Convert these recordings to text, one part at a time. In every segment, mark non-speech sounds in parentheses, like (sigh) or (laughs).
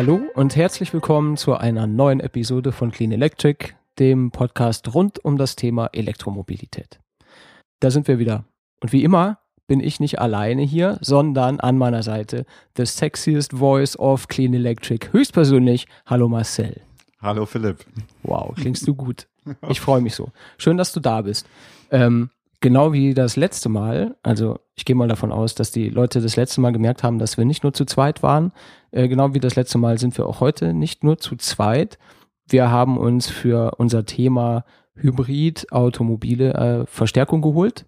Hallo und herzlich willkommen zu einer neuen Episode von Clean Electric, dem Podcast rund um das Thema Elektromobilität. Da sind wir wieder. Und wie immer bin ich nicht alleine hier, sondern an meiner Seite the sexiest voice of Clean Electric, höchstpersönlich. Hallo Marcel. Hallo Philipp. Wow, klingst du gut. (laughs) Ich freue mich so. Schön, dass du da bist. Ähm, genau wie das letzte Mal, also ich gehe mal davon aus, dass die Leute das letzte Mal gemerkt haben, dass wir nicht nur zu zweit waren. Äh, genau wie das letzte Mal sind wir auch heute nicht nur zu zweit. Wir haben uns für unser Thema Hybrid-Automobile äh, Verstärkung geholt.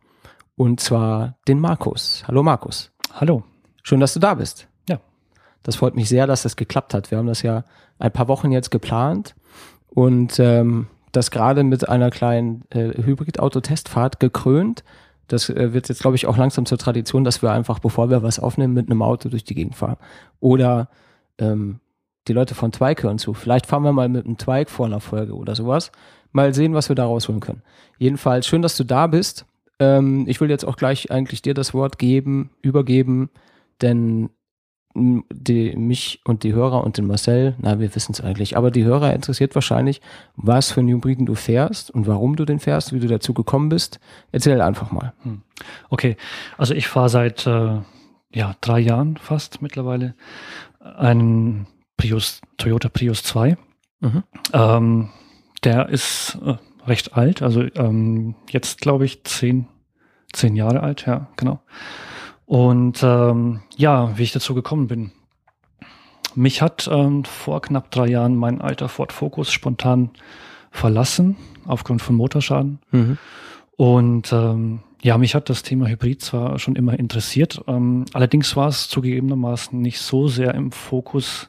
Und zwar den Markus. Hallo Markus. Hallo. Schön, dass du da bist. Ja. Das freut mich sehr, dass das geklappt hat. Wir haben das ja ein paar Wochen jetzt geplant und ähm, das gerade mit einer kleinen äh, Hybrid-Auto-Testfahrt gekrönt. Das äh, wird jetzt, glaube ich, auch langsam zur Tradition, dass wir einfach, bevor wir was aufnehmen, mit einem Auto durch die Gegend fahren. Oder ähm, die Leute von Twike hören zu. Vielleicht fahren wir mal mit einem Twike vor einer Folge oder sowas. Mal sehen, was wir da rausholen können. Jedenfalls schön, dass du da bist. Ähm, ich will jetzt auch gleich eigentlich dir das Wort geben, übergeben, denn die, mich und die Hörer und den Marcel, na, wir wissen es eigentlich, aber die Hörer interessiert wahrscheinlich, was für einen Hybriden du fährst und warum du den fährst, wie du dazu gekommen bist. Erzähl einfach mal. Hm. Okay, also ich fahre seit äh, ja, drei Jahren fast mittlerweile einen Prius, Toyota Prius 2. Mhm. Ähm, der ist äh, recht alt, also ähm, jetzt glaube ich zehn, zehn Jahre alt, ja, genau. Und ähm, ja, wie ich dazu gekommen bin. Mich hat ähm, vor knapp drei Jahren mein alter Ford Focus spontan verlassen, aufgrund von Motorschaden. Mhm. Und ähm, ja, mich hat das Thema Hybrid zwar schon immer interessiert, ähm, allerdings war es zugegebenermaßen nicht so sehr im Fokus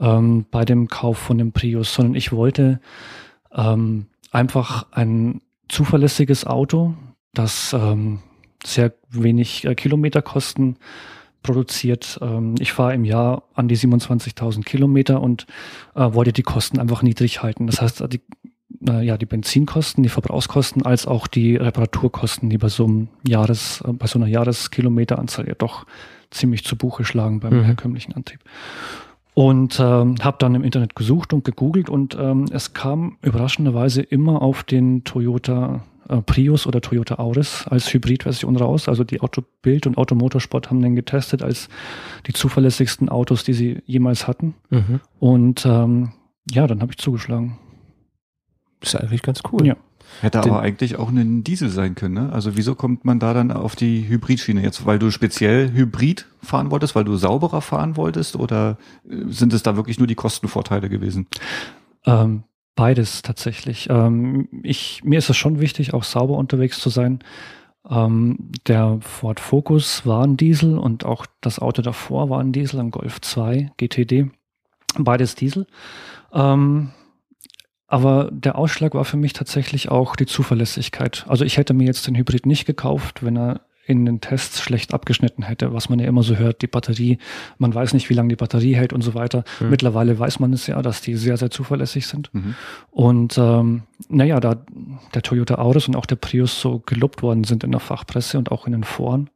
ähm, bei dem Kauf von dem Prius, sondern ich wollte ähm, einfach ein zuverlässiges Auto, das ähm, sehr wenig äh, Kilometerkosten produziert. Ähm, ich fahre im Jahr an die 27.000 Kilometer und äh, wollte die Kosten einfach niedrig halten. Das heißt, die, äh, ja, die Benzinkosten, die Verbrauchskosten, als auch die Reparaturkosten, die bei so einem Jahres, äh, bei so einer Jahreskilometeranzahl ja doch ziemlich zu Buche schlagen beim mhm. herkömmlichen Antrieb. Und ähm, habe dann im Internet gesucht und gegoogelt und ähm, es kam überraschenderweise immer auf den Toyota äh, Prius oder Toyota Auris als Hybridversion raus. Also die Autobild und Automotorsport haben den getestet als die zuverlässigsten Autos, die sie jemals hatten. Mhm. Und ähm, ja, dann habe ich zugeschlagen. Ist eigentlich ganz cool. Ja. Hätte Den, aber eigentlich auch ein Diesel sein können. Ne? Also wieso kommt man da dann auf die Hybridschiene jetzt? Weil du speziell Hybrid fahren wolltest, weil du sauberer fahren wolltest oder äh, sind es da wirklich nur die Kostenvorteile gewesen? Ähm, Beides tatsächlich. Ähm, ich, mir ist es schon wichtig, auch sauber unterwegs zu sein. Ähm, der Ford Focus war ein Diesel und auch das Auto davor war ein Diesel, ein Golf 2 GTD. Beides Diesel. Ähm, aber der Ausschlag war für mich tatsächlich auch die Zuverlässigkeit. Also ich hätte mir jetzt den Hybrid nicht gekauft, wenn er in den Tests schlecht abgeschnitten hätte, was man ja immer so hört, die Batterie, man weiß nicht, wie lange die Batterie hält und so weiter. Mhm. Mittlerweile weiß man es ja, dass die sehr, sehr zuverlässig sind. Mhm. Und ähm, naja, da der Toyota Auris und auch der Prius so gelobt worden sind in der Fachpresse und auch in den Foren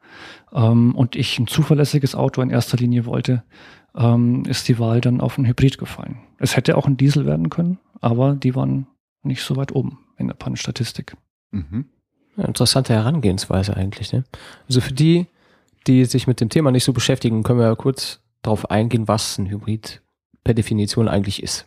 ähm, und ich ein zuverlässiges Auto in erster Linie wollte, ähm, ist die Wahl dann auf einen Hybrid gefallen. Es hätte auch ein Diesel werden können, aber die waren nicht so weit oben in der Pannenstatistik. Mhm. Interessante Herangehensweise eigentlich. Ne? Also für die, die sich mit dem Thema nicht so beschäftigen, können wir ja kurz darauf eingehen, was ein Hybrid per Definition eigentlich ist.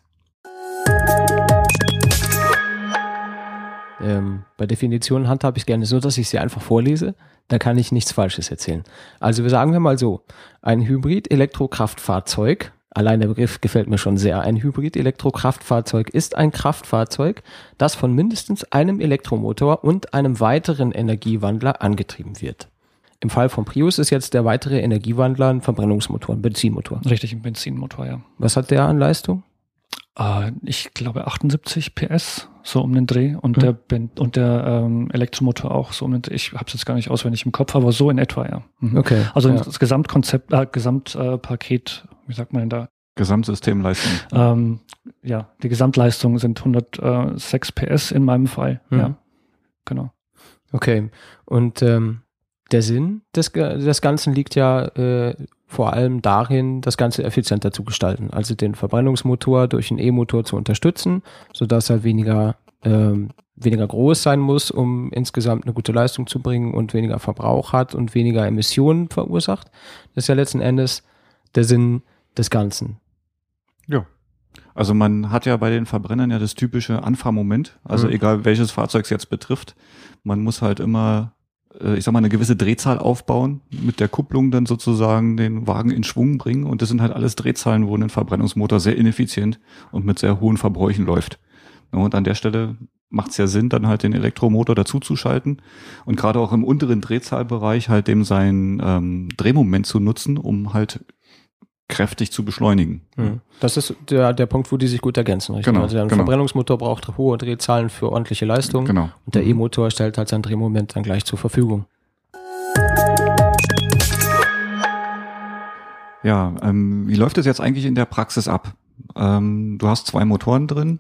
Ähm, bei Definitionen handhabe ich gerne so, dass ich sie einfach vorlese. Da kann ich nichts Falsches erzählen. Also wir sagen wir mal so, ein Hybrid-Elektrokraftfahrzeug Allein der Begriff gefällt mir schon sehr. Ein Hybrid-Elektrokraftfahrzeug ist ein Kraftfahrzeug, das von mindestens einem Elektromotor und einem weiteren Energiewandler angetrieben wird. Im Fall von Prius ist jetzt der weitere Energiewandler ein Verbrennungsmotor, ein Benzinmotor. Richtig, ein Benzinmotor, ja. Was hat der an Leistung? Äh, ich glaube 78 PS, so um den Dreh. Und mhm. der, ben und der ähm, Elektromotor auch so um den Dreh. Ich habe es jetzt gar nicht auswendig im Kopf, aber so in etwa, ja. Mhm. Okay. Also ja. das Gesamtkonzept, äh, Gesamtpaket wie sagt man denn da? Gesamtsystemleistung. Ähm, ja, die Gesamtleistung sind 106 PS in meinem Fall. Mhm. Ja, genau. Okay. Und ähm, der Sinn des, des Ganzen liegt ja äh, vor allem darin, das Ganze effizienter zu gestalten. Also den Verbrennungsmotor durch einen E-Motor zu unterstützen, sodass er weniger, ähm, weniger groß sein muss, um insgesamt eine gute Leistung zu bringen und weniger Verbrauch hat und weniger Emissionen verursacht. Das ist ja letzten Endes der Sinn des Ganzen. Ja. Also man hat ja bei den Verbrennern ja das typische Anfahrmoment. Also mhm. egal welches Fahrzeug es jetzt betrifft, man muss halt immer äh, ich sag mal, eine gewisse Drehzahl aufbauen, mit der Kupplung dann sozusagen den Wagen in Schwung bringen. Und das sind halt alles Drehzahlen, wo ein Verbrennungsmotor sehr ineffizient und mit sehr hohen Verbräuchen läuft. Und an der Stelle macht es ja Sinn, dann halt den Elektromotor dazuzuschalten und gerade auch im unteren Drehzahlbereich halt dem sein ähm, Drehmoment zu nutzen, um halt kräftig zu beschleunigen. Hm. Das ist der, der Punkt, wo die sich gut ergänzen. Richtig? Genau, also ein genau. Verbrennungsmotor braucht hohe Drehzahlen für ordentliche Leistung genau. und der mhm. E-Motor stellt halt sein Drehmoment dann gleich zur Verfügung. Ja, ähm, wie läuft es jetzt eigentlich in der Praxis ab? Ähm, du hast zwei Motoren drin.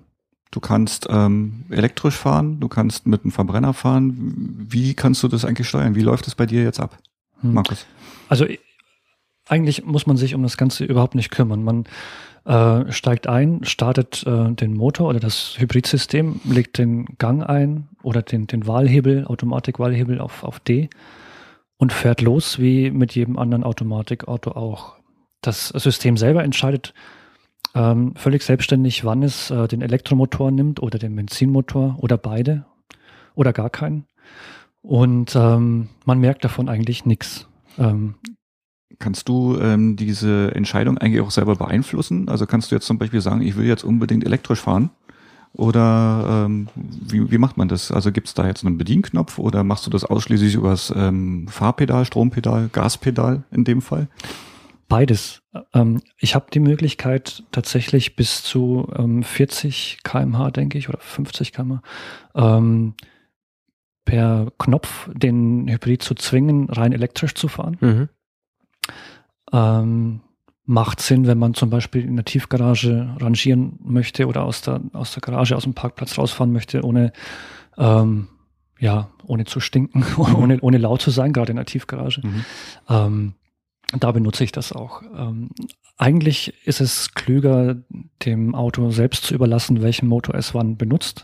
Du kannst ähm, elektrisch fahren, du kannst mit einem Verbrenner fahren. Wie kannst du das eigentlich steuern? Wie läuft es bei dir jetzt ab, hm. Markus? Also eigentlich muss man sich um das Ganze überhaupt nicht kümmern. Man äh, steigt ein, startet äh, den Motor oder das Hybridsystem, legt den Gang ein oder den, den Wahlhebel, Automatikwahlhebel auf, auf D und fährt los, wie mit jedem anderen Automatikauto auch. Das System selber entscheidet ähm, völlig selbstständig, wann es äh, den Elektromotor nimmt oder den Benzinmotor oder beide oder gar keinen. Und ähm, man merkt davon eigentlich nichts. Ähm, Kannst du ähm, diese Entscheidung eigentlich auch selber beeinflussen? Also kannst du jetzt zum Beispiel sagen, ich will jetzt unbedingt elektrisch fahren? Oder ähm, wie, wie macht man das? Also gibt es da jetzt einen Bedienknopf oder machst du das ausschließlich übers ähm, Fahrpedal, Strompedal, Gaspedal in dem Fall? Beides. Ähm, ich habe die Möglichkeit tatsächlich bis zu ähm, 40 kmh, denke ich, oder 50 kmh, ähm, per Knopf den Hybrid zu zwingen, rein elektrisch zu fahren. Mhm. Ähm, macht Sinn, wenn man zum Beispiel in der Tiefgarage rangieren möchte oder aus der, aus der Garage, aus dem Parkplatz rausfahren möchte, ohne, ähm, ja, ohne zu stinken, (laughs) mhm. ohne, ohne laut zu sein, gerade in der Tiefgarage. Mhm. Ähm, da benutze ich das auch. Ähm, eigentlich ist es klüger, dem Auto selbst zu überlassen, welchen Motor es wann benutzt.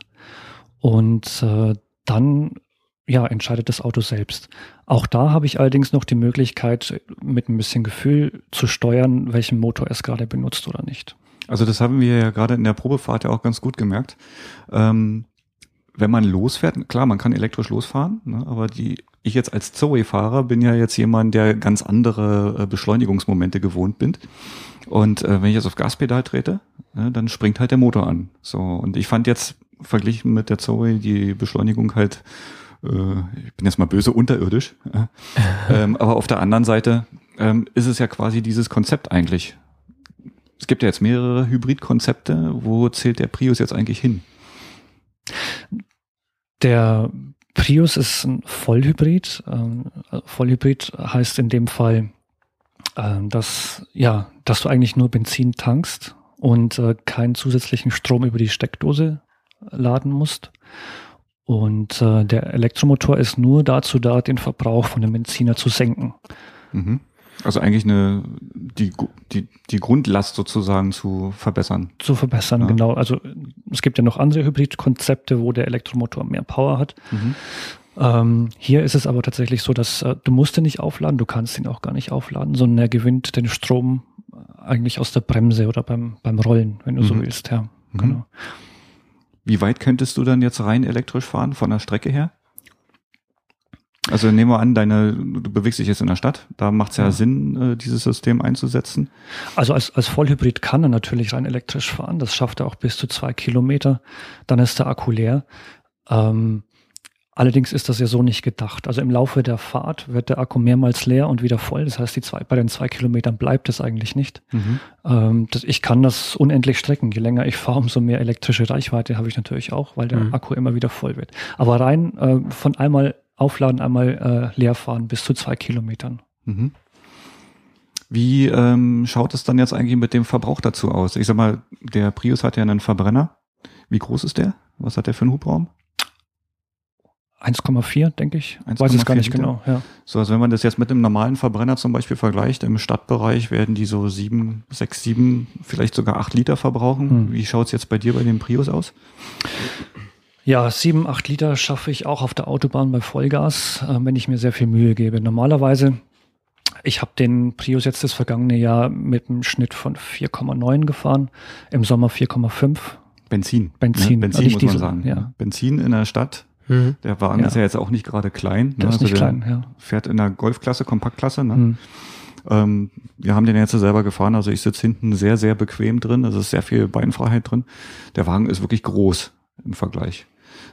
Und äh, dann ja, entscheidet das Auto selbst. Auch da habe ich allerdings noch die Möglichkeit, mit ein bisschen Gefühl zu steuern, welchen Motor es gerade benutzt oder nicht. Also das haben wir ja gerade in der Probefahrt ja auch ganz gut gemerkt. Ähm, wenn man losfährt, klar, man kann elektrisch losfahren, ne, aber die, ich jetzt als Zoe-Fahrer bin ja jetzt jemand, der ganz andere äh, Beschleunigungsmomente gewohnt bin. Und äh, wenn ich jetzt auf Gaspedal trete, ne, dann springt halt der Motor an. So und ich fand jetzt verglichen mit der Zoe die Beschleunigung halt äh, ich bin jetzt mal böse, unterirdisch. (laughs) ähm, aber auf der anderen Seite ähm, ist es ja quasi dieses Konzept eigentlich. Es gibt ja jetzt mehrere Hybridkonzepte. Wo zählt der Prius jetzt eigentlich hin? Der Prius ist ein Vollhybrid. Ähm, Vollhybrid heißt in dem Fall, ähm, dass, ja, dass du eigentlich nur Benzin tankst und äh, keinen zusätzlichen Strom über die Steckdose laden musst. Und äh, der Elektromotor ist nur dazu da, den Verbrauch von dem Benziner zu senken. Mhm. Also eigentlich eine die, die, die Grundlast sozusagen zu verbessern. Zu verbessern, ja. genau. Also es gibt ja noch andere Hybridkonzepte, wo der Elektromotor mehr Power hat. Mhm. Ähm, hier ist es aber tatsächlich so, dass äh, du musst ihn nicht aufladen, du kannst ihn auch gar nicht aufladen, sondern er gewinnt den Strom eigentlich aus der Bremse oder beim, beim Rollen, wenn du mhm. so willst, ja. Mhm. Genau. Wie weit könntest du dann jetzt rein elektrisch fahren von der Strecke her? Also nehmen wir an, deine, du bewegst dich jetzt in der Stadt, da macht es ja, ja, Sinn, äh, dieses System einzusetzen. Also als, als Vollhybrid kann er natürlich rein elektrisch fahren, das schafft er auch bis zu zwei Kilometer, dann ist der Akku leer. Ähm, Allerdings ist das ja so nicht gedacht. Also im Laufe der Fahrt wird der Akku mehrmals leer und wieder voll. Das heißt, die zwei, bei den zwei Kilometern bleibt es eigentlich nicht. Mhm. Ähm, das, ich kann das unendlich strecken. Je länger ich fahre, umso mehr elektrische Reichweite habe ich natürlich auch, weil der mhm. Akku immer wieder voll wird. Aber rein äh, von einmal aufladen, einmal äh, leer fahren bis zu zwei Kilometern. Mhm. Wie ähm, schaut es dann jetzt eigentlich mit dem Verbrauch dazu aus? Ich sag mal, der Prius hat ja einen Verbrenner. Wie groß ist der? Was hat der für einen Hubraum? 1,4, denke ich. 1,4 Weiß es gar nicht Liter? genau. Ja. So, also wenn man das jetzt mit einem normalen Verbrenner zum Beispiel vergleicht, im Stadtbereich werden die so sieben, sechs, sieben, vielleicht sogar acht Liter verbrauchen. Hm. Wie schaut's jetzt bei dir bei dem Prius aus? Ja, sieben, acht Liter schaffe ich auch auf der Autobahn bei Vollgas, äh, wenn ich mir sehr viel Mühe gebe. Normalerweise, ich habe den Prius jetzt das vergangene Jahr mit einem Schnitt von 4,9 gefahren, im Sommer 4,5. Benzin. Benzin, ne? Benzin nicht muss man Diesel, sagen. ja. Benzin in der Stadt. Mhm. Der Wagen Ja. ist ja jetzt auch nicht gerade klein. Der ne? ist nicht der klein, ja. Fährt in der Golfklasse, Kompaktklasse. Ne? Hm. Ähm, wir haben den jetzt selber gefahren, also ich sitze hinten sehr, sehr bequem drin. Also es ist sehr viel Beinfreiheit drin. Der Wagen ist wirklich groß im Vergleich.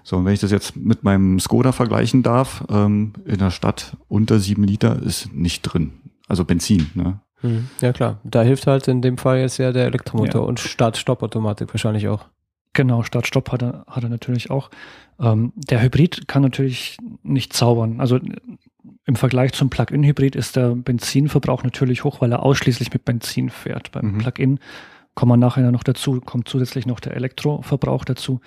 So, und wenn ich das jetzt mit meinem Skoda vergleichen darf, ähm, in der Stadt unter sieben Liter ist nicht drin. Also Benzin, ne? Mhm. Ja klar, da hilft halt in dem Fall jetzt ja der Elektromotor Ja. und Start-Stopp-Automatik wahrscheinlich auch. Genau, Start-Stopp hat er, hat er natürlich auch. Ähm, der Hybrid kann natürlich nicht zaubern. Also äh, im Vergleich zum Plug-in-Hybrid ist der Benzinverbrauch natürlich hoch, weil er ausschließlich mit Benzin fährt. Beim Mhm. Plug-in kommen wir nachher noch dazu, kommt zusätzlich noch der Elektroverbrauch dazu.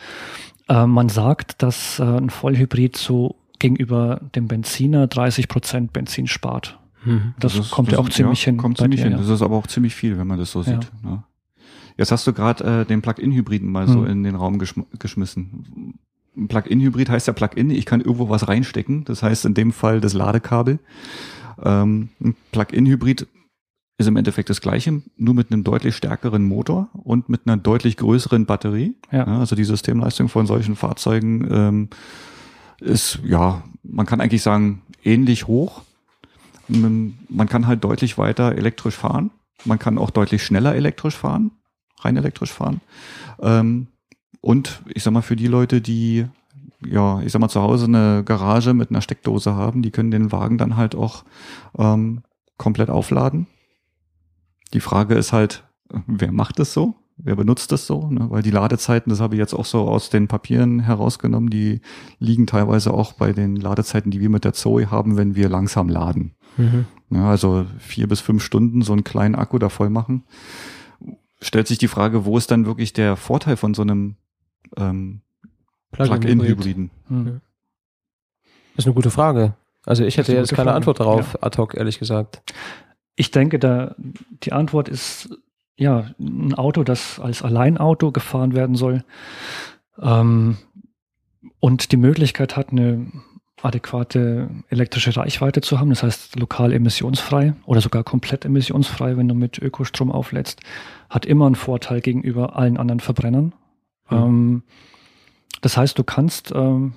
Äh, man sagt, dass äh, ein Vollhybrid so gegenüber dem Benziner 30 Prozent Benzin spart. Mhm. Das, ist- kommt ja das auch ist- ziemlich hin. Kommt ziemlich dir, hin. ja. Das ist aber auch ziemlich viel, wenn man das so Ja. sieht. Ne? Jetzt hast du gerade äh, den Plug-in-Hybriden mal so Hm. in den Raum geschm geschmissen. Ein Plug-in-Hybrid heißt ja Plug-in, ich kann irgendwo was reinstecken. Das heißt in dem Fall das Ladekabel. Ähm, ein Plug-in-Hybrid ist im Endeffekt das gleiche, nur mit einem deutlich stärkeren Motor und mit einer deutlich größeren Batterie. Ja. also die Systemleistung von solchen Fahrzeugen ähm, ist, ja, man kann eigentlich sagen, ähnlich hoch. Man man kann halt deutlich weiter elektrisch fahren. Man kann auch deutlich schneller elektrisch fahren, rein elektrisch fahren. Ähm, und ich sag mal, für die Leute, die, ja, ich sag mal, zu Hause eine Garage mit einer Steckdose haben, die können den Wagen dann halt auch ähm, komplett aufladen. Die Frage ist halt, wer macht das so? Wer benutzt das so? Ne? Weil die Ladezeiten, das habe ich jetzt auch so aus den Papieren herausgenommen, die liegen teilweise auch bei den Ladezeiten, die wir mit der Zoe haben, wenn wir langsam laden. Mhm. Ja, also vier bis fünf Stunden so einen kleinen Akku da voll machen. Stellt sich die Frage, wo ist dann wirklich der Vorteil von so einem ähm, Plug-in-Hybriden? Hm. Das ist eine gute Frage. Also ich hätte jetzt keine Frage. Antwort darauf, ad hoc, ehrlich gesagt. Ich denke, da die Antwort ist ja ein Auto, das als Alleinauto gefahren werden soll ähm, und die Möglichkeit hat, eine adäquate elektrische Reichweite zu haben, das heißt lokal emissionsfrei oder sogar komplett emissionsfrei, wenn du mit Ökostrom auflädst, hat immer einen Vorteil gegenüber allen anderen Verbrennern. Mhm. Ähm, das heißt, du kannst ähm,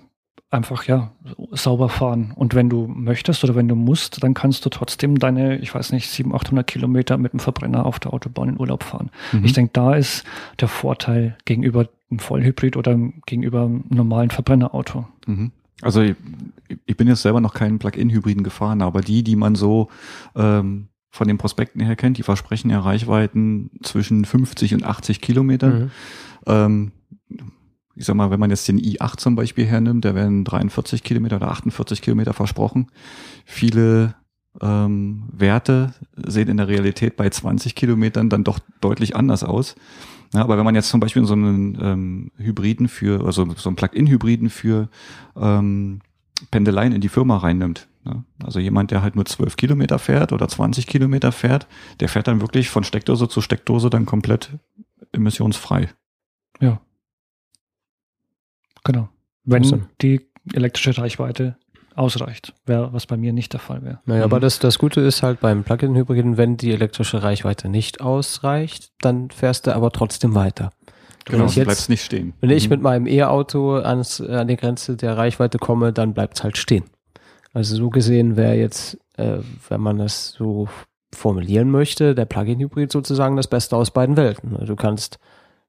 einfach ja sauber fahren. Und wenn du möchtest oder wenn du musst, dann kannst du trotzdem deine, ich weiß nicht, 700, 800 Kilometer mit dem Verbrenner auf der Autobahn in Urlaub fahren. Mhm. Ich denke, da ist der Vorteil gegenüber einem Vollhybrid oder gegenüber einem normalen Verbrennerauto. Mhm. Also ich, ich bin jetzt selber noch keinen Plug-in-Hybriden gefahren, aber die, die man so ähm, von den Prospekten her kennt, die versprechen ja Reichweiten zwischen 50 und 80 Kilometern. Mhm. Ähm, ich sag mal, wenn man jetzt den i8 zum Beispiel hernimmt, da werden 43 Kilometer oder 48 Kilometer versprochen. Viele ähm, Werte sehen in der Realität bei 20 Kilometern dann doch deutlich anders aus. Ja, aber wenn man jetzt zum Beispiel so einen ähm, Hybriden für, also so einen Plug-in-Hybriden für ähm, Pendeleien in die Firma reinnimmt, ne? also jemand, der halt nur 12 Kilometer fährt oder 20 Kilometer fährt, der fährt dann wirklich von Steckdose zu Steckdose dann komplett emissionsfrei. Ja. Genau. Wenn Awesome. die elektrische Reichweite ausreicht, wäre, was bei mir nicht der Fall wäre. Naja, Mhm. aber das, das Gute ist halt beim Plug-in-Hybriden, wenn die elektrische Reichweite nicht ausreicht, dann fährst du aber trotzdem weiter. Genau, ich du jetzt- bleibst nicht stehen. Wenn ich Mhm. mit meinem E-Auto ans, an die Grenze der Reichweite komme, dann bleibt es halt stehen. Also so gesehen wäre jetzt, äh, wenn man das so formulieren möchte, der Plug-in-Hybrid sozusagen das Beste aus beiden Welten. Also Du kannst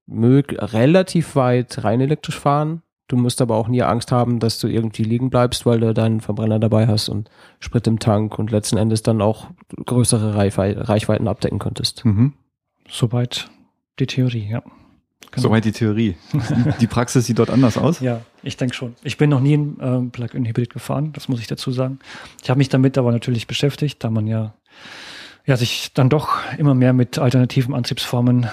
mög relativ weit rein elektrisch fahren, du musst aber auch nie Angst haben, dass du irgendwie liegen bleibst, weil du deinen Verbrenner dabei hast und Sprit im Tank und letzten Endes dann auch größere Reichwei- Reichweiten abdecken könntest. Mhm. Soweit die Theorie, ja. Genau. Soweit die Theorie. (laughs) Die Praxis sieht dort anders aus. Ja, ich denke schon. Ich bin noch nie ein ähm, Plug-in-Hybrid gefahren, das muss ich dazu sagen. Ich habe mich damit aber natürlich beschäftigt, da man ja, ja sich dann doch immer mehr mit alternativen Antriebsformen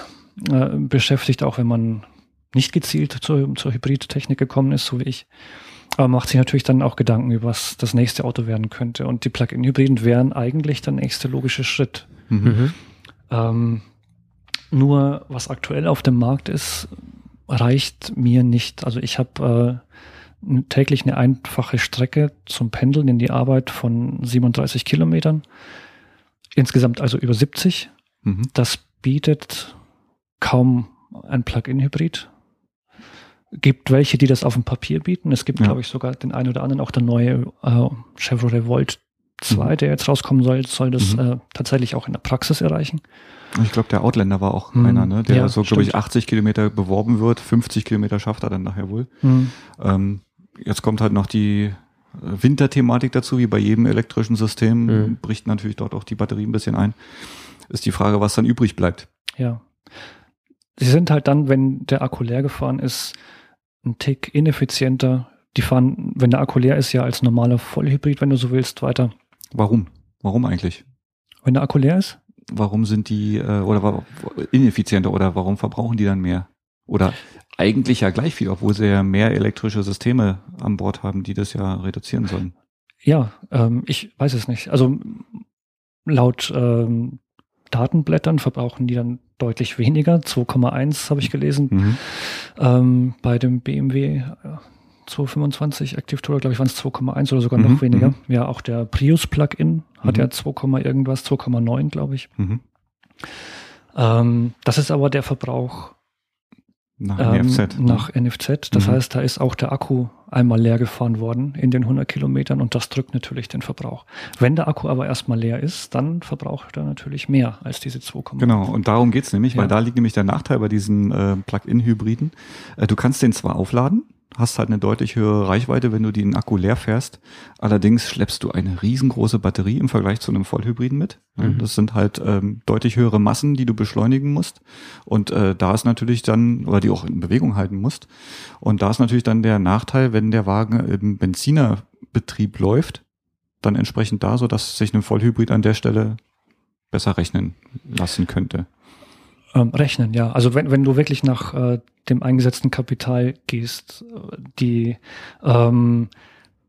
äh, beschäftigt, auch wenn man nicht gezielt zur, zur Hybridtechnik gekommen ist, so wie ich. Aber macht sich natürlich dann auch Gedanken über was das nächste Auto werden könnte. Und die Plug-in-Hybriden wären eigentlich der nächste logische Schritt. Mhm. mhm. Ähm, nur was aktuell auf dem Markt ist, reicht mir nicht. Also ich habe äh, täglich eine einfache Strecke zum Pendeln in die Arbeit von 37 Kilometern. Insgesamt also über 70. Mhm. Das bietet kaum ein Plug-in-Hybrid. Gibt welche, die das auf dem Papier bieten. Es gibt, ja. glaube ich, sogar den einen oder anderen, auch der neue äh, Chevrolet Volt 2, mhm. der jetzt rauskommen soll, soll das mhm. äh, tatsächlich auch in der Praxis erreichen. Ich glaube, der Outlander war auch mhm. einer, ne? der ja, so, glaube ich, 80 Kilometer beworben wird. 50 Kilometer schafft er dann nachher wohl. Mhm. Ähm, jetzt kommt halt noch die Winterthematik dazu, wie bei jedem elektrischen System, mhm. bricht natürlich dort auch die Batterie ein bisschen ein. Ist die Frage, was dann übrig bleibt. Ja. Sie sind halt dann, wenn der Akku leer gefahren ist, ein Tick ineffizienter. Die fahren, wenn der Akku leer ist, ja als normaler Vollhybrid, wenn du so willst, weiter. Warum? Warum eigentlich? Wenn der Akku leer ist? Warum sind die äh, oder ineffizienter oder warum verbrauchen die dann mehr? Oder eigentlich ja gleich viel, obwohl sie ja mehr elektrische Systeme an Bord haben, die das ja reduzieren sollen. Ja, ähm, ich weiß es nicht. Also laut ähm, Datenblättern verbrauchen die dann deutlich weniger. 2,1 habe ich gelesen. Mhm. Ähm, bei dem BMW 225 Active Tourer, glaube ich, waren es 2,1 oder sogar mhm. noch weniger. Mhm. Ja, auch der Prius Plug-in hat mhm. ja 2, irgendwas, 2,9, glaube ich. Mhm. Ähm, das ist aber der Verbrauch nach ähm, NFZ. Nach NFZ. Das mhm. heißt, da ist auch der Akku einmal leer gefahren worden in den 100 Kilometern und das drückt natürlich den Verbrauch. Wenn der Akku aber erstmal leer ist, dann verbraucht er natürlich mehr als diese 2,5. Genau, und darum geht's nämlich, ja. weil da liegt nämlich der Nachteil bei diesen äh, Plug-in-Hybriden. Äh, du kannst den zwar aufladen, hast halt eine deutlich höhere Reichweite, wenn du den Akku leer fährst. Allerdings schleppst du eine riesengroße Batterie im Vergleich zu einem Vollhybriden mit. Mhm. Das sind halt ähm, deutlich höhere Massen, die du beschleunigen musst. Und äh, da ist natürlich dann, oder die auch in Bewegung halten musst. Und da ist natürlich dann der Nachteil, wenn der Wagen im Benzinerbetrieb läuft, dann entsprechend da, so dass sich ein Vollhybrid an der Stelle besser rechnen lassen könnte. Ähm, rechnen, ja. Also wenn, wenn du wirklich nach äh, dem eingesetzten Kapital gehst, die ähm,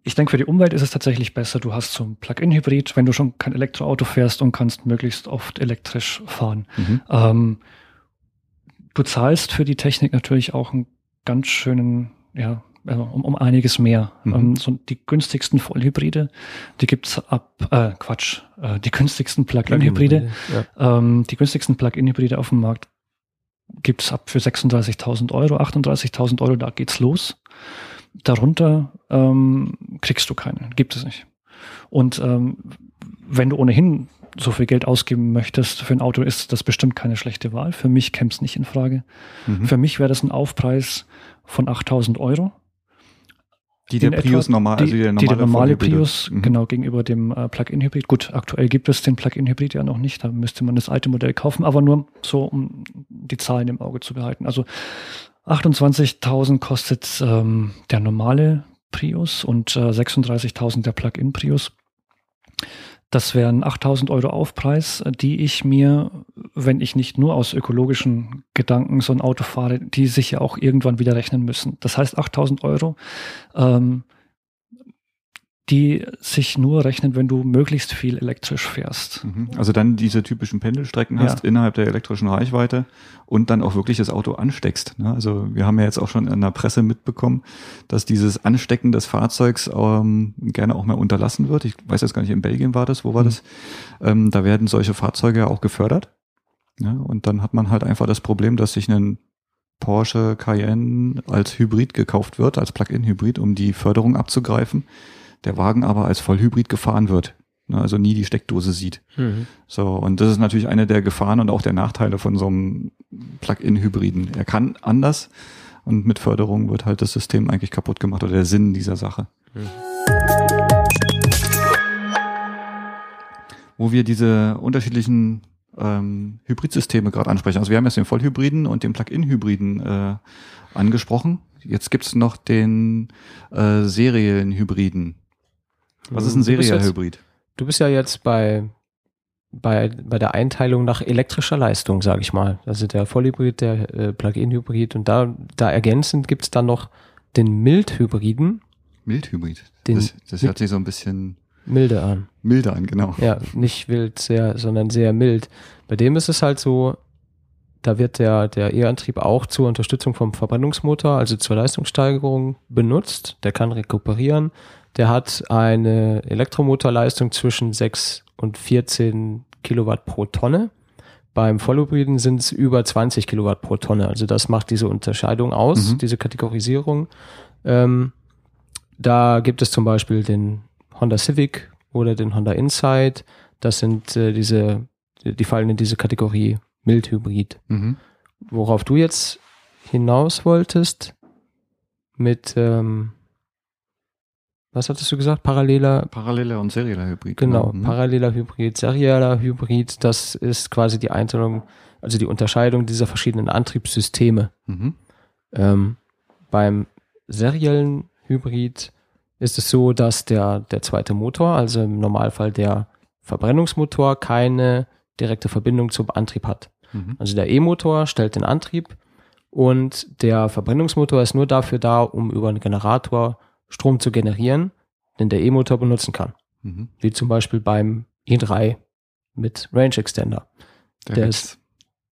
ich denke, für die Umwelt ist es tatsächlich besser. Du hast so ein Plug-in-Hybrid, wenn du schon kein Elektroauto fährst und kannst möglichst oft elektrisch fahren. Mhm. Ähm, du zahlst für die Technik natürlich auch einen ganz schönen, ja, also um, um einiges mehr. Mhm. Ähm, so die günstigsten Vollhybride, die gibt's ab, äh, Quatsch, äh, die günstigsten Plug-in-Hybride, ja. ähm, die günstigsten Plug-in-Hybride auf dem Markt gibt's ab für 36.000 Euro, 38.000 Euro, da geht's los. Darunter ähm, kriegst du keine, gibt es nicht. Und ähm, wenn du ohnehin so viel Geld ausgeben möchtest für ein Auto, ist das bestimmt keine schlechte Wahl. Für mich käme es nicht in Frage. Mhm. Für mich wäre das ein Aufpreis von 8000 Euro. Die der Prius etwa, normal, also die, der normale, die der normale Prius, mhm. genau, gegenüber dem äh, Plug-in-Hybrid. Gut, aktuell gibt es den Plug-in-Hybrid ja noch nicht, da müsste man das alte Modell kaufen, aber nur so, um die Zahlen im Auge zu behalten. Also 28.000 kostet ähm, der normale Prius und äh, 36.000 der Plug-in Prius. Das wären 8000 Euro Aufpreis, die ich mir, wenn ich nicht nur aus ökologischen Gedanken so ein Auto fahre, die sich ja auch irgendwann wieder rechnen müssen. Das heißt 8000 Euro. Ähm, die sich nur rechnen, wenn du möglichst viel elektrisch fährst. Mhm. Also dann diese typischen Pendelstrecken hast ja. innerhalb der elektrischen Reichweite und dann auch wirklich das Auto ansteckst. Ne? Also wir haben ja jetzt auch schon in der Presse mitbekommen, dass dieses Anstecken des Fahrzeugs ähm, gerne auch mal unterlassen wird. Ich weiß jetzt gar nicht, in Belgien war das, wo war mhm. das? Ähm, da werden solche Fahrzeuge auch gefördert. Ja? Und dann hat man halt einfach das Problem, dass sich ein Porsche Cayenne als Hybrid gekauft wird, als Plug-in-Hybrid, um die Förderung abzugreifen der Wagen aber als Vollhybrid gefahren wird. Ne, also nie die Steckdose sieht. Mhm. So, und das ist natürlich eine der Gefahren und auch der Nachteile von so einem Plug-in-Hybriden. Er kann anders und mit Förderung wird halt das System eigentlich kaputt gemacht oder der Sinn dieser Sache. Mhm. Wo wir diese unterschiedlichen ähm, Hybridsysteme gerade ansprechen. Also wir haben jetzt den Vollhybriden und den Plug-in-Hybriden äh, angesprochen. Jetzt gibt's noch den äh, Serienhybriden. Was ist ein Serienhybrid? Du bist ja jetzt bei, bei, bei der Einteilung nach elektrischer Leistung, sage ich mal. Also der Vollhybrid, der äh, Plug-in-Hybrid und da, da ergänzend gibt's dann noch den Mildhybriden. Mildhybrid. Das, das hört sich so ein bisschen milde an. Milde an, genau. Ja, nicht wild, sehr, sondern sehr mild. Bei dem ist es halt so, da wird der, der E-Antrieb auch zur Unterstützung vom Verbrennungsmotor, also zur Leistungssteigerung benutzt. Der kann rekuperieren. Der hat eine Elektromotorleistung zwischen 6 und 14 Kilowatt pro Tonne. Beim Vollhybriden sind es über 20 Kilowatt pro Tonne. Also das macht diese Unterscheidung aus, mhm. diese Kategorisierung. Ähm, da gibt es zum Beispiel den Honda Civic oder den Honda Insight. Das sind äh, diese, die fallen in diese Kategorie Mildhybrid. Mhm. Worauf du jetzt hinaus wolltest mit ähm, was hattest du gesagt? Paralleler. Paralleler und serieller Hybrid. Genau, genau. Mhm. paralleler Hybrid, serieller Hybrid, das ist quasi die Einteilung, also die Unterscheidung dieser verschiedenen Antriebssysteme. Mhm. Ähm, beim seriellen Hybrid ist es so, dass der, der zweite Motor, also im Normalfall der Verbrennungsmotor, keine direkte Verbindung zum Antrieb hat. Mhm. Also der E-Motor stellt den Antrieb und der Verbrennungsmotor ist nur dafür da, um über einen Generator Strom zu generieren, den der E-Motor benutzen kann. Mhm. Wie zum Beispiel beim i3 mit Range Extender. Der, der Rex. ist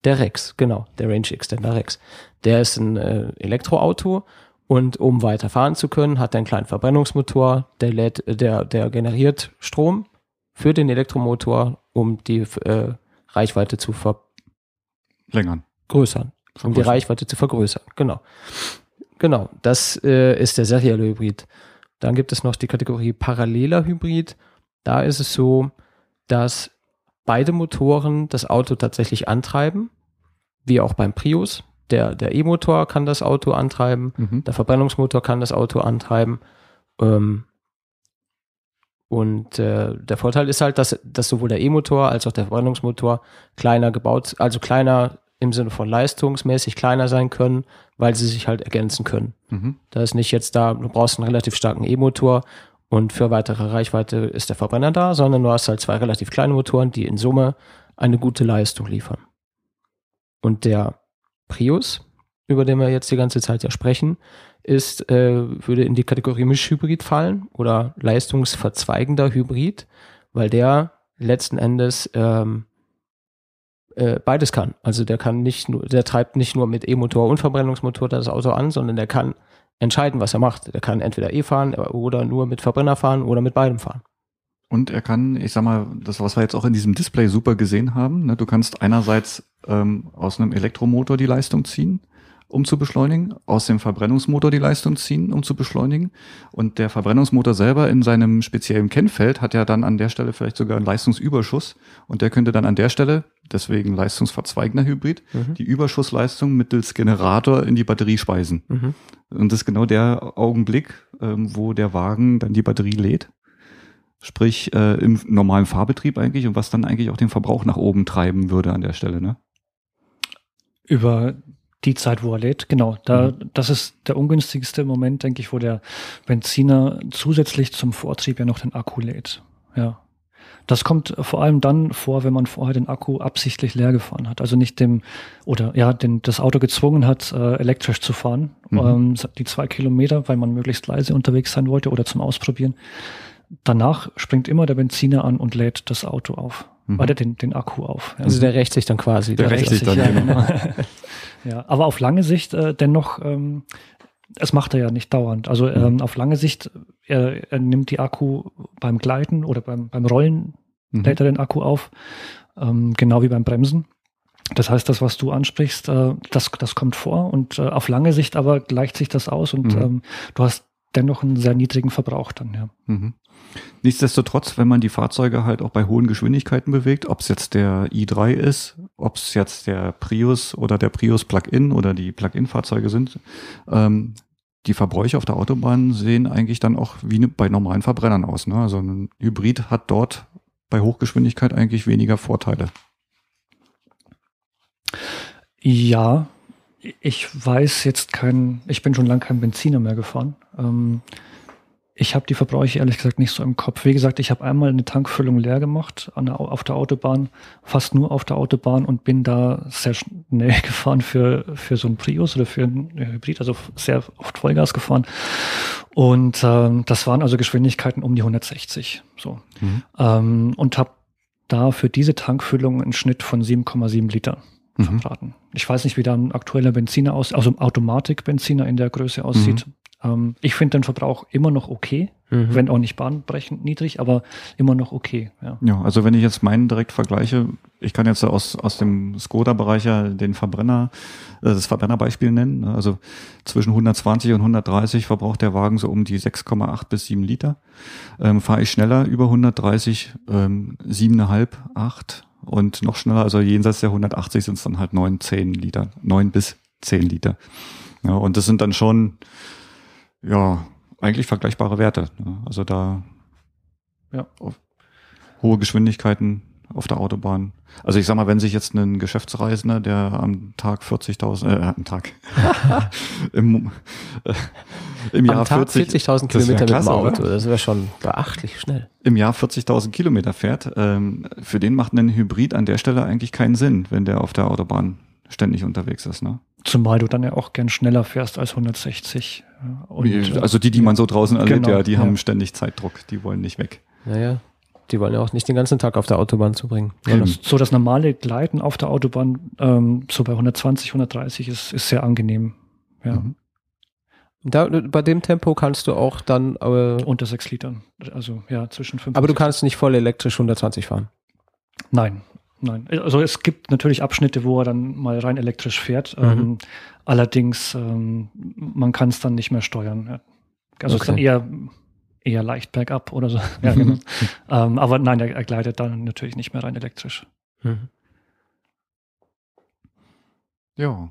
der Rex, genau, der Range Extender Rex. Der ist ein äh, Elektroauto und um weiter fahren zu können, hat er einen kleinen Verbrennungsmotor, der lädt, der, der generiert Strom für den Elektromotor, um die äh, Reichweite zu verlängern. Größern. Um die Reichweite zu vergrößern, genau. Genau, das äh, ist der serielle Hybrid. Dann gibt es noch die Kategorie paralleler Hybrid. Da ist es so, dass beide Motoren das Auto tatsächlich antreiben, wie auch beim Prius. Der, der E-Motor kann das Auto antreiben, mhm. der Verbrennungsmotor kann das Auto antreiben. Ähm, und äh, der Vorteil ist halt, dass, dass sowohl der E-Motor als auch der Verbrennungsmotor kleiner gebaut, also kleiner im Sinne von leistungsmäßig kleiner sein können, weil sie sich halt ergänzen können. Mhm. Da ist nicht jetzt da, du brauchst einen relativ starken E-Motor und für weitere Reichweite ist der Verbrenner da, sondern du hast halt zwei relativ kleine Motoren, die in Summe eine gute Leistung liefern. Und der Prius, über den wir jetzt die ganze Zeit ja sprechen, ist, äh, würde in die Kategorie Mischhybrid fallen oder leistungsverzweigender Hybrid, weil der letzten Endes ähm, äh, beides kann. Also der kann nicht nur, der treibt nicht nur mit E-Motor und Verbrennungsmotor das Auto an, sondern der kann entscheiden, was er macht. Der kann entweder E fahren oder nur mit Verbrenner fahren oder mit beidem fahren. Und er kann, ich sag mal, das, was wir jetzt auch in diesem Display super gesehen haben, ne, du kannst einerseits ähm, aus einem Elektromotor die Leistung ziehen um zu beschleunigen, aus dem Verbrennungsmotor die Leistung ziehen, um zu beschleunigen. Und der Verbrennungsmotor selber in seinem speziellen Kennfeld hat ja dann an der Stelle vielleicht sogar einen Leistungsüberschuss. Und der könnte dann an der Stelle, deswegen leistungsverzweigender Hybrid, mhm. die Überschussleistung mittels Generator in die Batterie speisen. Mhm. Und das ist genau der Augenblick, ähm, wo der Wagen dann die Batterie lädt. Sprich, äh, im normalen Fahrbetrieb eigentlich und was dann eigentlich auch den Verbrauch nach oben treiben würde an der Stelle, ne? Über die Zeit, wo er lädt, genau. Da, mhm. das ist der ungünstigste Moment, denke ich, wo der Benziner zusätzlich zum Vortrieb ja noch den Akku lädt. Ja. Das kommt vor allem dann vor, wenn man vorher den Akku absichtlich leer gefahren hat. Also nicht dem, oder ja, den, das Auto gezwungen hat, äh, elektrisch zu fahren. Mhm. Ähm, die zwei Kilometer, weil man möglichst leise unterwegs sein wollte oder zum Ausprobieren. Danach springt immer der Benziner an und lädt das Auto auf. Mhm. Oder den, den Akku auf. Ja. Also der rächt sich dann quasi. Der, der rächt sich dann, ja, genau. (laughs) Ja, aber auf lange Sicht äh, dennoch, ähm, es macht er ja nicht dauernd. Also ähm, mhm. auf lange Sicht, er, er nimmt die Akku beim Gleiten oder beim, beim Rollen, mhm. lädt er den Akku auf, ähm, genau wie beim Bremsen. Das heißt, das, was du ansprichst, äh, das, das kommt vor und äh, auf lange Sicht aber gleicht sich das aus und mhm. ähm, du hast dennoch einen sehr niedrigen Verbrauch dann, ja. Mhm. Nichtsdestotrotz, wenn man die Fahrzeuge halt auch bei hohen Geschwindigkeiten bewegt, ob es jetzt der i3 ist, ob es jetzt der Prius oder der Prius Plug-in oder die Plug-in-Fahrzeuge sind, ähm, die Verbräuche auf der Autobahn sehen eigentlich dann auch wie ne, bei normalen Verbrennern aus. Ne? Also ein Hybrid hat dort bei Hochgeschwindigkeit eigentlich weniger Vorteile. Ja, ich weiß jetzt kein, ich bin schon lange kein Benziner mehr gefahren. Ähm, Ich habe die Verbräuche ehrlich gesagt nicht so im Kopf. Wie gesagt, ich habe einmal eine Tankfüllung leer gemacht der, auf der Autobahn, fast nur auf der Autobahn und bin da sehr schnell (laughs) gefahren für, für so ein Prius oder für ein Hybrid, also sehr oft Vollgas gefahren. Und ähm, das waren also Geschwindigkeiten um die 160. So. Mhm. Ähm, und habe da für diese Tankfüllung einen Schnitt von 7,7 Liter mhm. verbraten. Ich weiß nicht, wie da ein aktueller Benziner aus, also Automatikbenziner in der Größe aussieht. Mhm. Ähm, ich finde den Verbrauch immer noch okay, mhm. wenn auch nicht bahnbrechend niedrig, aber immer noch okay. Ja. ja, also wenn ich jetzt meinen direkt vergleiche, ich kann jetzt aus, aus dem Skoda-Bereich ja den Verbrenner, äh, das Verbrennerbeispiel nennen. Ne? Also zwischen 120 und 130 verbraucht der Wagen so um die 6,8 bis 7 Liter. Ähm, Fahre ich schneller über 130, ähm, 7,5, 8 und noch schneller, also jenseits der 180 sind es dann halt 9, 10 Liter, 9 bis 10 Liter. Ja, und das sind dann schon ja, eigentlich vergleichbare Werte. Ne? Also da ja. hohe Geschwindigkeiten auf der Autobahn. Also ich sag mal, wenn sich jetzt ein Geschäftsreisender, der am Tag 40.000, äh, am Tag, (laughs) im, äh, im Jahr 40.000 40 Kilometer mit dem Auto, oder? das wäre schon beachtlich schnell. Im Jahr 40.000 Kilometer fährt, ähm, für den macht ein Hybrid an der Stelle eigentlich keinen Sinn, wenn der auf der Autobahn ständig unterwegs ist. Ne? Zumal du dann ja auch gern schneller fährst als 160. Und, also die, die man so draußen erlebt, genau, ja, die ja. haben ständig Zeitdruck, die wollen nicht weg. Naja, die wollen ja auch nicht den ganzen Tag auf der Autobahn zubringen. Ja, das, so das normale Gleiten auf der Autobahn, ähm, so bei 120, 130 ist, ist sehr angenehm. Ja. Mhm. Da, bei dem Tempo kannst du auch dann äh, unter 6 Litern, also ja zwischen 5. Aber du kannst nicht voll elektrisch 120 fahren. Nein, nein. Also es gibt natürlich Abschnitte, wo er dann mal rein elektrisch fährt. Mhm. Ähm, allerdings, ähm, man kann es dann nicht mehr steuern. Also okay. es ist dann eher, eher leicht bergab oder so. (laughs) ja, genau. (laughs) ähm, aber nein, er, er, gleitet dann natürlich nicht mehr rein elektrisch. Mhm. Ja.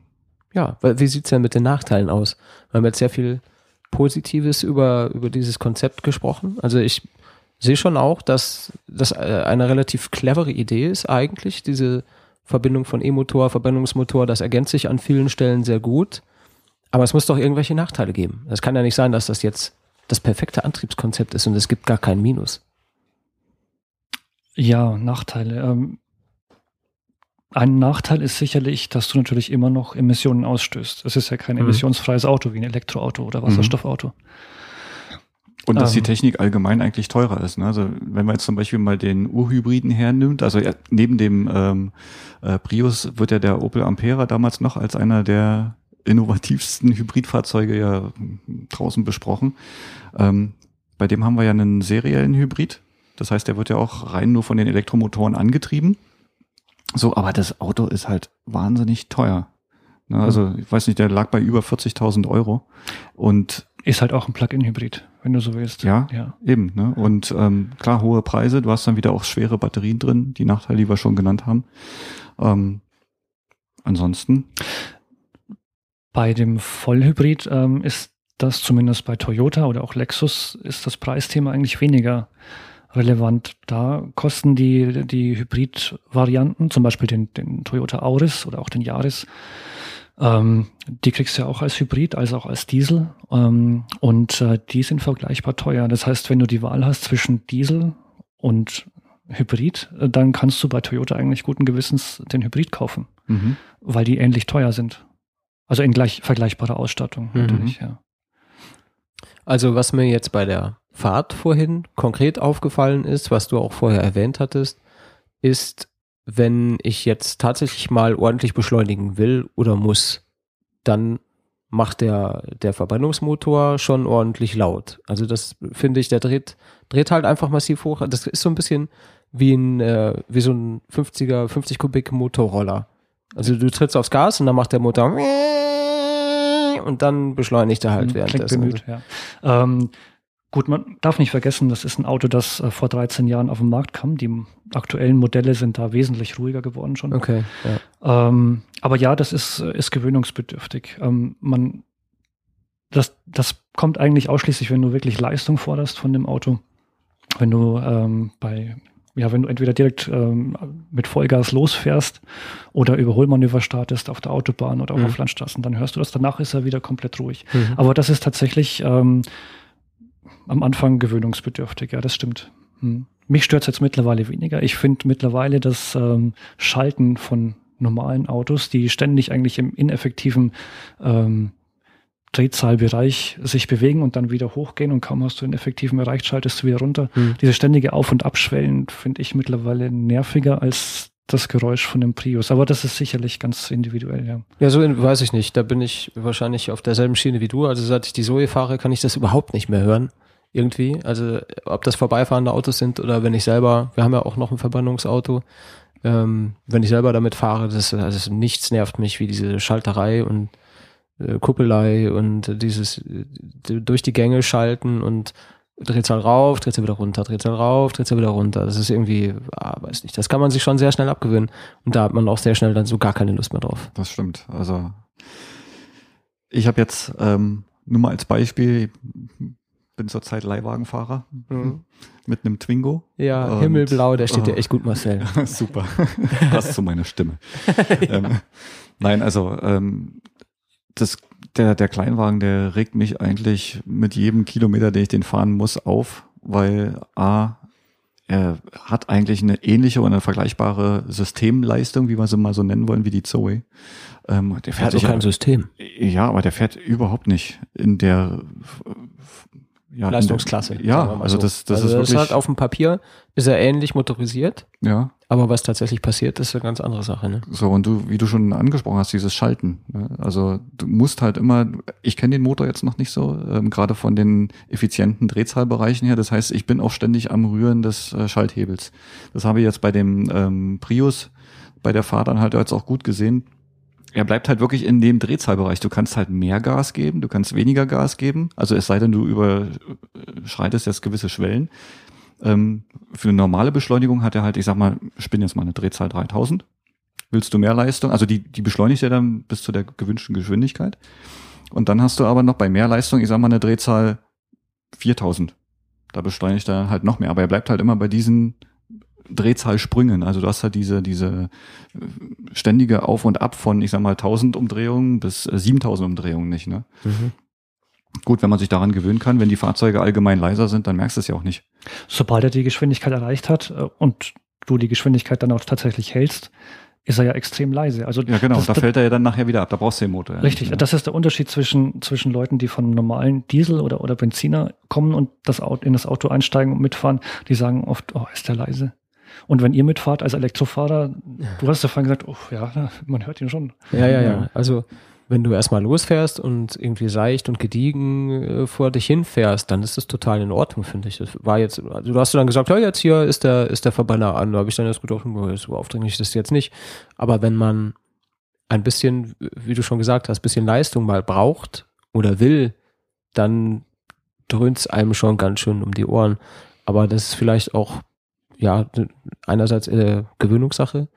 Ja, wie sieht es denn mit den Nachteilen aus? Wir haben jetzt sehr viel Positives über, über dieses Konzept gesprochen. Also ich sehe schon auch, dass das äh, eine relativ clevere Idee ist eigentlich, diese Verbindung von E-Motor, Verbrennungsmotor, das ergänzt sich an vielen Stellen sehr gut. Aber es muss doch irgendwelche Nachteile geben. Es kann ja nicht sein, dass das jetzt das perfekte Antriebskonzept ist und es gibt gar keinen Minus. Ja, Nachteile. Ähm, ein Nachteil ist sicherlich, dass du natürlich immer noch Emissionen ausstößt. Es ist ja kein mhm. emissionsfreies Auto wie ein Elektroauto oder mhm. Wasserstoffauto. Mhm. Und dass die ähm. Technik allgemein eigentlich teurer ist. Ne? Also wenn man jetzt zum Beispiel mal den Urhybriden hernimmt, also neben dem ähm, äh, Prius wird ja der Opel Ampera damals noch als einer der innovativsten (laughs) Hybridfahrzeuge ja draußen besprochen. Ähm, bei dem haben wir ja einen seriellen Hybrid. Das heißt, der wird ja auch rein nur von den Elektromotoren angetrieben. So, aber das Auto ist halt wahnsinnig teuer. Ne? Also ich weiß nicht, der lag bei über 40.000 Euro. Und ist halt auch ein Plug-in-Hybrid, wenn du so willst. Ja, ja. eben. Ne? Und ähm, klar, hohe Preise. Du hast dann wieder auch schwere Batterien drin, die Nachteile, die wir schon genannt haben. Ähm, ansonsten. Bei dem Vollhybrid ähm, ist das zumindest bei Toyota oder auch Lexus ist das Preisthema eigentlich weniger relevant. Da kosten die, die Hybrid-Varianten, zum Beispiel den, den Toyota Auris oder auch den Yaris, ähm, die kriegst du ja auch als Hybrid, als auch als Diesel. Ähm, und äh, die sind vergleichbar teuer. Das heißt, wenn du die Wahl hast zwischen Diesel und Hybrid, äh, dann kannst du bei Toyota eigentlich guten Gewissens den Hybrid kaufen, mhm. weil die ähnlich teuer sind. Also in gleich vergleichbarer Ausstattung mhm. natürlich, ja. Also was mir jetzt bei der Fahrt vorhin konkret aufgefallen ist, was du auch vorher erwähnt hattest, ist, wenn ich jetzt tatsächlich mal ordentlich beschleunigen will oder muss, dann macht der, der Verbrennungsmotor schon ordentlich laut. Also das finde ich, der dreht, dreht halt einfach massiv hoch. Das ist so ein bisschen wie ein, äh, wie so ein 50er, 50 Kubik Motorroller. Also du trittst aufs Gas und dann macht der Motor und dann beschleunigt er halt währenddessen. Bemüht, ja. Ähm, Gut, man darf nicht vergessen, das ist ein Auto, das äh, vor 13 Jahren auf den Markt kam. Die aktuellen Modelle sind da wesentlich ruhiger geworden schon. Okay. Ja. Ähm, aber ja, das ist, äh, ist gewöhnungsbedürftig. Ähm, man, das, das kommt eigentlich ausschließlich, wenn du wirklich Leistung forderst von dem Auto. Wenn du ähm, bei, ja, wenn du entweder direkt ähm, mit Vollgas losfährst oder Überholmanöver startest auf der Autobahn oder auch mhm. auf Landstraßen, dann hörst du das. Danach ist er wieder komplett ruhig. Mhm. Aber das ist tatsächlich ähm, am Anfang gewöhnungsbedürftig, ja, das stimmt. Hm. Mich stört es jetzt mittlerweile weniger. Ich finde mittlerweile das ähm, Schalten von normalen Autos, die ständig eigentlich im ineffektiven ähm, Drehzahlbereich sich bewegen und dann wieder hochgehen und kaum hast du den effektiven erreicht, schaltest du wieder runter. Mhm. Diese ständige Auf- und Abschwellen finde ich mittlerweile nerviger als das Geräusch von dem Prius. Aber das ist sicherlich ganz individuell, ja. Ja, so weiß ich nicht. Da bin ich wahrscheinlich auf derselben Schiene wie du. Also seit ich die Zoe fahre, kann ich das überhaupt nicht mehr hören. Irgendwie. Also ob das vorbeifahrende Autos sind oder wenn ich selber, wir haben ja auch noch ein Verbrennungsauto, ähm, wenn ich selber damit fahre, das, also nichts nervt mich wie diese Schalterei und äh, Kuppelei und dieses äh, durch die Gänge schalten und Drehzahl rauf, Drehzahl wieder runter, Drehzahl rauf, Drehzahl wieder runter. Das ist irgendwie, ah, weiß nicht, das kann man sich schon sehr schnell abgewöhnen. Und da hat man auch sehr schnell dann so gar keine Lust mehr drauf. Das stimmt. Also ich habe jetzt ähm, nur mal als Beispiel, bin zurzeit Leihwagenfahrer mhm. (laughs) mit einem Twingo. Ja, und, himmelblau, der steht dir echt gut, Marcel. (laughs) Super. (laughs) Passt zu meiner Stimme. ja. ähm, nein, also ähm, das, der, der Kleinwagen, der regt mich eigentlich mit jedem Kilometer, den ich den fahren muss, auf, weil A, er hat eigentlich eine ähnliche oder eine vergleichbare Systemleistung, wie wir sie mal so nennen wollen, wie die Zoe. Ähm, der fährt also kein System. Ja, aber der fährt überhaupt nicht in der ja, Leistungsklasse. Ja, also so. das, das also ist das wirklich. Halt auf dem Papier ist er ähnlich motorisiert. Ja. Aber was tatsächlich passiert, ist eine ganz andere Sache. Ne? So, und du, wie du schon angesprochen hast, dieses Schalten. Ne? Also du musst halt immer, ich kenne den Motor jetzt noch nicht so, ähm, gerade von den effizienten Drehzahlbereichen her. Das heißt, ich bin auch ständig am Rühren des äh, Schalthebels. Das habe ich jetzt bei dem ähm, Prius bei der Fahrt dann halt jetzt auch gut gesehen er bleibt halt wirklich in dem Drehzahlbereich. Du kannst halt mehr Gas geben, du kannst weniger Gas geben. Also es sei denn, du überschreitest jetzt gewisse Schwellen. Ähm, für eine normale Beschleunigung hat er halt, ich sag mal, ich bin jetzt mal eine Drehzahl 3000. Willst du mehr Leistung? Also die, die beschleunigt er dann bis zu der gewünschten Geschwindigkeit. Und dann hast du aber noch bei mehr Leistung, ich sag mal, eine Drehzahl 4000. Da beschleunigt er halt noch mehr. Aber er bleibt halt immer bei diesen Drehzahlsprüngen. Also du hast halt diese, diese äh, ständige Auf und Ab von, ich sag mal, 1000 Umdrehungen bis 7000 äh, Umdrehungen nicht. Ne? Mhm. Gut, wenn man sich daran gewöhnen kann, wenn die Fahrzeuge allgemein leiser sind, dann merkst du es ja auch nicht. Sobald er die Geschwindigkeit erreicht hat äh, und du die Geschwindigkeit dann auch tatsächlich hältst, ist er ja extrem leise. Also ja, genau, das, da fällt er ja dann nachher wieder ab, da brauchst du den Motor. Ja richtig, nicht, das ist der Unterschied zwischen, zwischen Leuten, die von normalen Diesel oder, oder Benziner kommen und das Auto, in das Auto einsteigen und mitfahren, die sagen oft, oh, ist der leise. Und wenn ihr mitfahrt als Elektrofahrer, du hast ja vorhin gesagt, oh ja, man hört ihn schon. Ja, ja, ja. Also wenn du erstmal losfährst und irgendwie seicht und gediegen äh, vor dich hinfährst, dann ist das total in Ordnung, finde ich. Das war jetzt, also du hast dann gesagt, ja, jetzt hier ist der, ist der Verbrenner an. Da habe ich dann erst gedacht, so aufdringlich ist das jetzt nicht. Aber wenn man ein bisschen, wie du schon gesagt hast, bisschen Leistung mal braucht oder will, dann dröhnt es einem schon ganz schön um die Ohren. Aber das ist vielleicht auch ja, einerseits äh, Gewöhnungssache,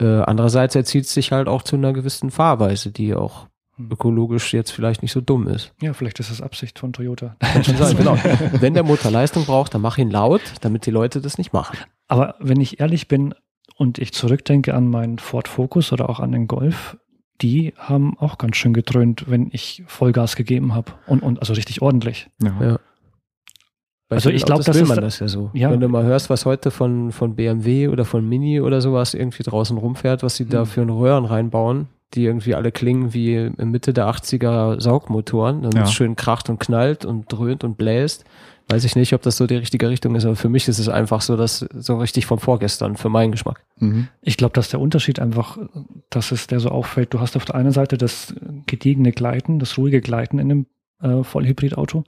äh, andererseits erzieht es sich halt auch zu einer gewissen Fahrweise, die auch hm. ökologisch jetzt vielleicht nicht so dumm ist. Ja, vielleicht ist das Absicht von Toyota. Kann schon sein, genau. Wenn der Motor Leistung braucht, dann mach ihn laut, damit die Leute das nicht machen. Aber wenn ich ehrlich bin und ich zurückdenke an meinen Ford Focus oder auch an den Golf, die haben auch ganz schön gedröhnt, wenn ich Vollgas gegeben habe und, und also richtig ordentlich. Ja. ja. Bei also ich glaube, das will man das ja so. Ja. Wenn du mal hörst, was heute von, von BMW oder von Mini oder sowas irgendwie draußen rumfährt, was sie mhm. da für einen Röhren reinbauen, die irgendwie alle klingen wie Mitte der 80er Saugmotoren, damit ja. es schön kracht und knallt und dröhnt und bläst. Weiß ich nicht, ob das so die richtige Richtung ist, aber für mich ist es einfach so, dass so richtig von vorgestern, für meinen Geschmack. Mhm. Ich glaube, dass der Unterschied einfach, dass es der so auffällt. Du hast auf der einen Seite das gediegene Gleiten, das ruhige Gleiten in dem äh, Vollhybridauto.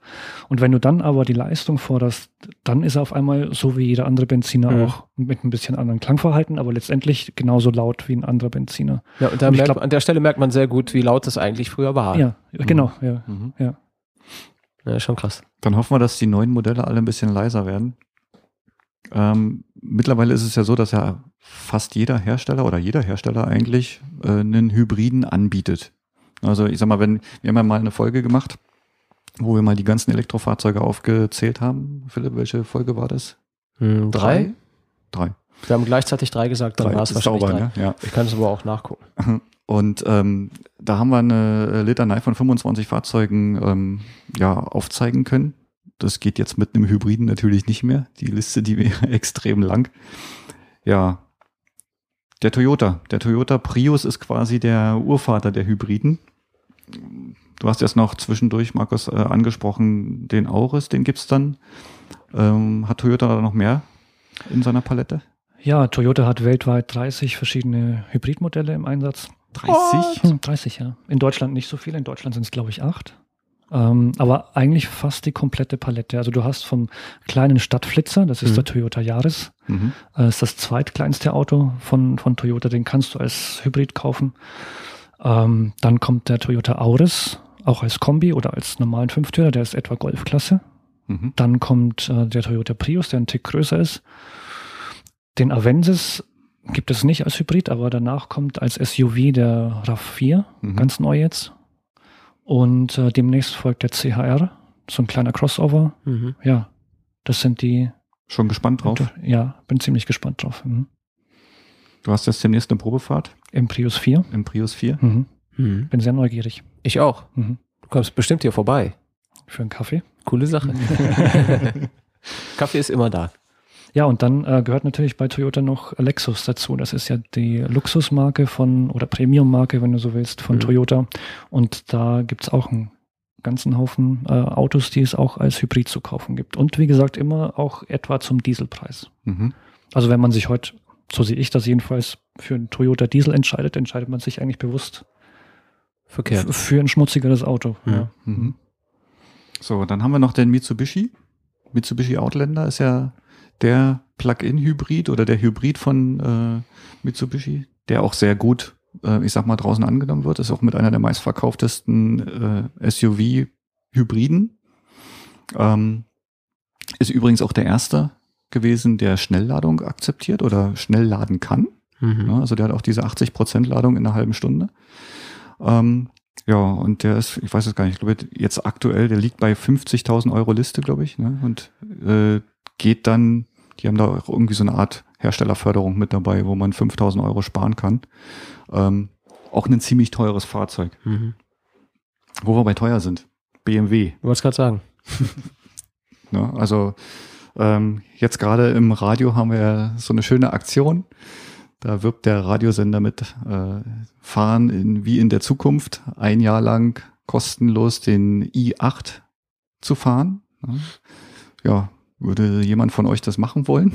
Und wenn du dann aber die Leistung forderst, dann ist er auf einmal so wie jeder andere Benziner mhm. auch mit ein bisschen anderen Klangverhalten, aber letztendlich genauso laut wie ein anderer Benziner. Ja, und, da und merkt, glaub, an der Stelle merkt man sehr gut, wie laut das eigentlich früher war. Ja, genau, mhm. ja, mhm. ja. Ja, schon krass. Dann hoffen wir, dass die neuen Modelle alle ein bisschen leiser werden. Ähm, mittlerweile ist es ja so, dass ja fast jeder Hersteller oder jeder Hersteller eigentlich äh, einen Hybriden anbietet. Also ich sag mal, wenn wir haben ja mal eine Folge gemacht, wo wir mal die ganzen Elektrofahrzeuge aufgezählt haben. Philipp, welche Folge war das? Hm, drei? Drei. Wir haben gleichzeitig drei gesagt, dann war es wahrscheinlich sauber, drei. Ne? Ja. Ich kann es aber auch nachgucken. (laughs) Und ähm, da haben wir eine Litanei von 25 Fahrzeugen ähm, ja, aufzeigen können. Das geht jetzt mit einem Hybriden natürlich nicht mehr. Die Liste, die wäre (laughs) extrem lang. Ja, der Toyota. Der Toyota Prius ist quasi der Urvater der Hybriden. Du hast erst noch zwischendurch, Markus, äh, angesprochen, den Auris, den gibt's dann. Ähm, hat Toyota da noch mehr in seiner Palette? Ja, Toyota hat weltweit 30 verschiedene Hybridmodelle im Einsatz. 30? 30, ja. In Deutschland nicht so viele. In Deutschland sind es, glaube ich, acht. Ähm, aber eigentlich fast die komplette Palette. Also du hast vom kleinen Stadtflitzer, das ist mhm. der Toyota Yaris, mhm. äh, ist das zweitkleinste Auto von, von Toyota, den kannst du als Hybrid kaufen. Ähm, dann kommt der Toyota Auris, auch als Kombi oder als normalen Fünftürer, der ist etwa Golfklasse. Mhm. Dann kommt äh, der Toyota Prius, der ein Tick größer ist. Den Avensis gibt es nicht als Hybrid, aber danach kommt als SUV der RAV4, mhm. ganz neu jetzt. Und äh, demnächst folgt der CHR, so ein kleiner Crossover. Mhm. Ja, das sind die. Schon gespannt drauf? Ja, bin ziemlich gespannt drauf. Mhm. Du hast jetzt demnächst eine Probefahrt? Im Prius 4. Im Prius 4? Mhm. Mhm. Bin sehr neugierig. Ich auch. Mhm. Du kommst bestimmt hier vorbei. Für einen Kaffee. Coole Sache. (laughs) Kaffee ist immer da. Ja, und dann äh, gehört natürlich bei Toyota noch Lexus dazu. Das ist ja die Luxusmarke von, oder Premium-Marke, wenn du so willst, von mhm. Toyota. Und da gibt's auch einen ganzen Haufen äh, Autos, die es auch als Hybrid zu kaufen gibt. Und wie gesagt, immer auch etwa zum Dieselpreis. Mhm. Also wenn man sich heute, so sehe ich das jedenfalls, für einen Toyota Diesel entscheidet, entscheidet man sich eigentlich bewusst Verkehrt. für ein schmutzigeres Auto. Mhm. Ja. Mhm. So, dann haben wir noch den Mitsubishi. Mitsubishi Outlander ist ja der Plug-in-Hybrid oder der Hybrid von äh, Mitsubishi, der auch sehr gut, äh, ich sag mal, draußen angenommen wird. Ist auch mit einer der meistverkauftesten äh, SUV-Hybriden. Ähm, ist übrigens auch der erste gewesen, der Schnellladung akzeptiert oder schnell laden kann. Mhm. Ja, also der hat auch diese 80% Ladung in einer halben Stunde. Ähm, ja, und der ist, ich weiß es gar nicht, ich glaube jetzt aktuell, der liegt bei 50.000 Euro Liste, glaube ich, ne? und äh, geht dann, die haben da auch irgendwie so eine Art Herstellerförderung mit dabei, wo man 5000 Euro sparen kann. Ähm, auch ein ziemlich teures Fahrzeug. Mhm. Wo wir bei teuer sind. BMW. Du wolltest gerade sagen. (laughs) ne, also ähm, jetzt gerade im Radio haben wir ja so eine schöne Aktion. Da wirbt der Radiosender mit äh, Fahren in, wie in der Zukunft ein Jahr lang kostenlos den i8 zu fahren. Ja, würde jemand von euch das machen wollen?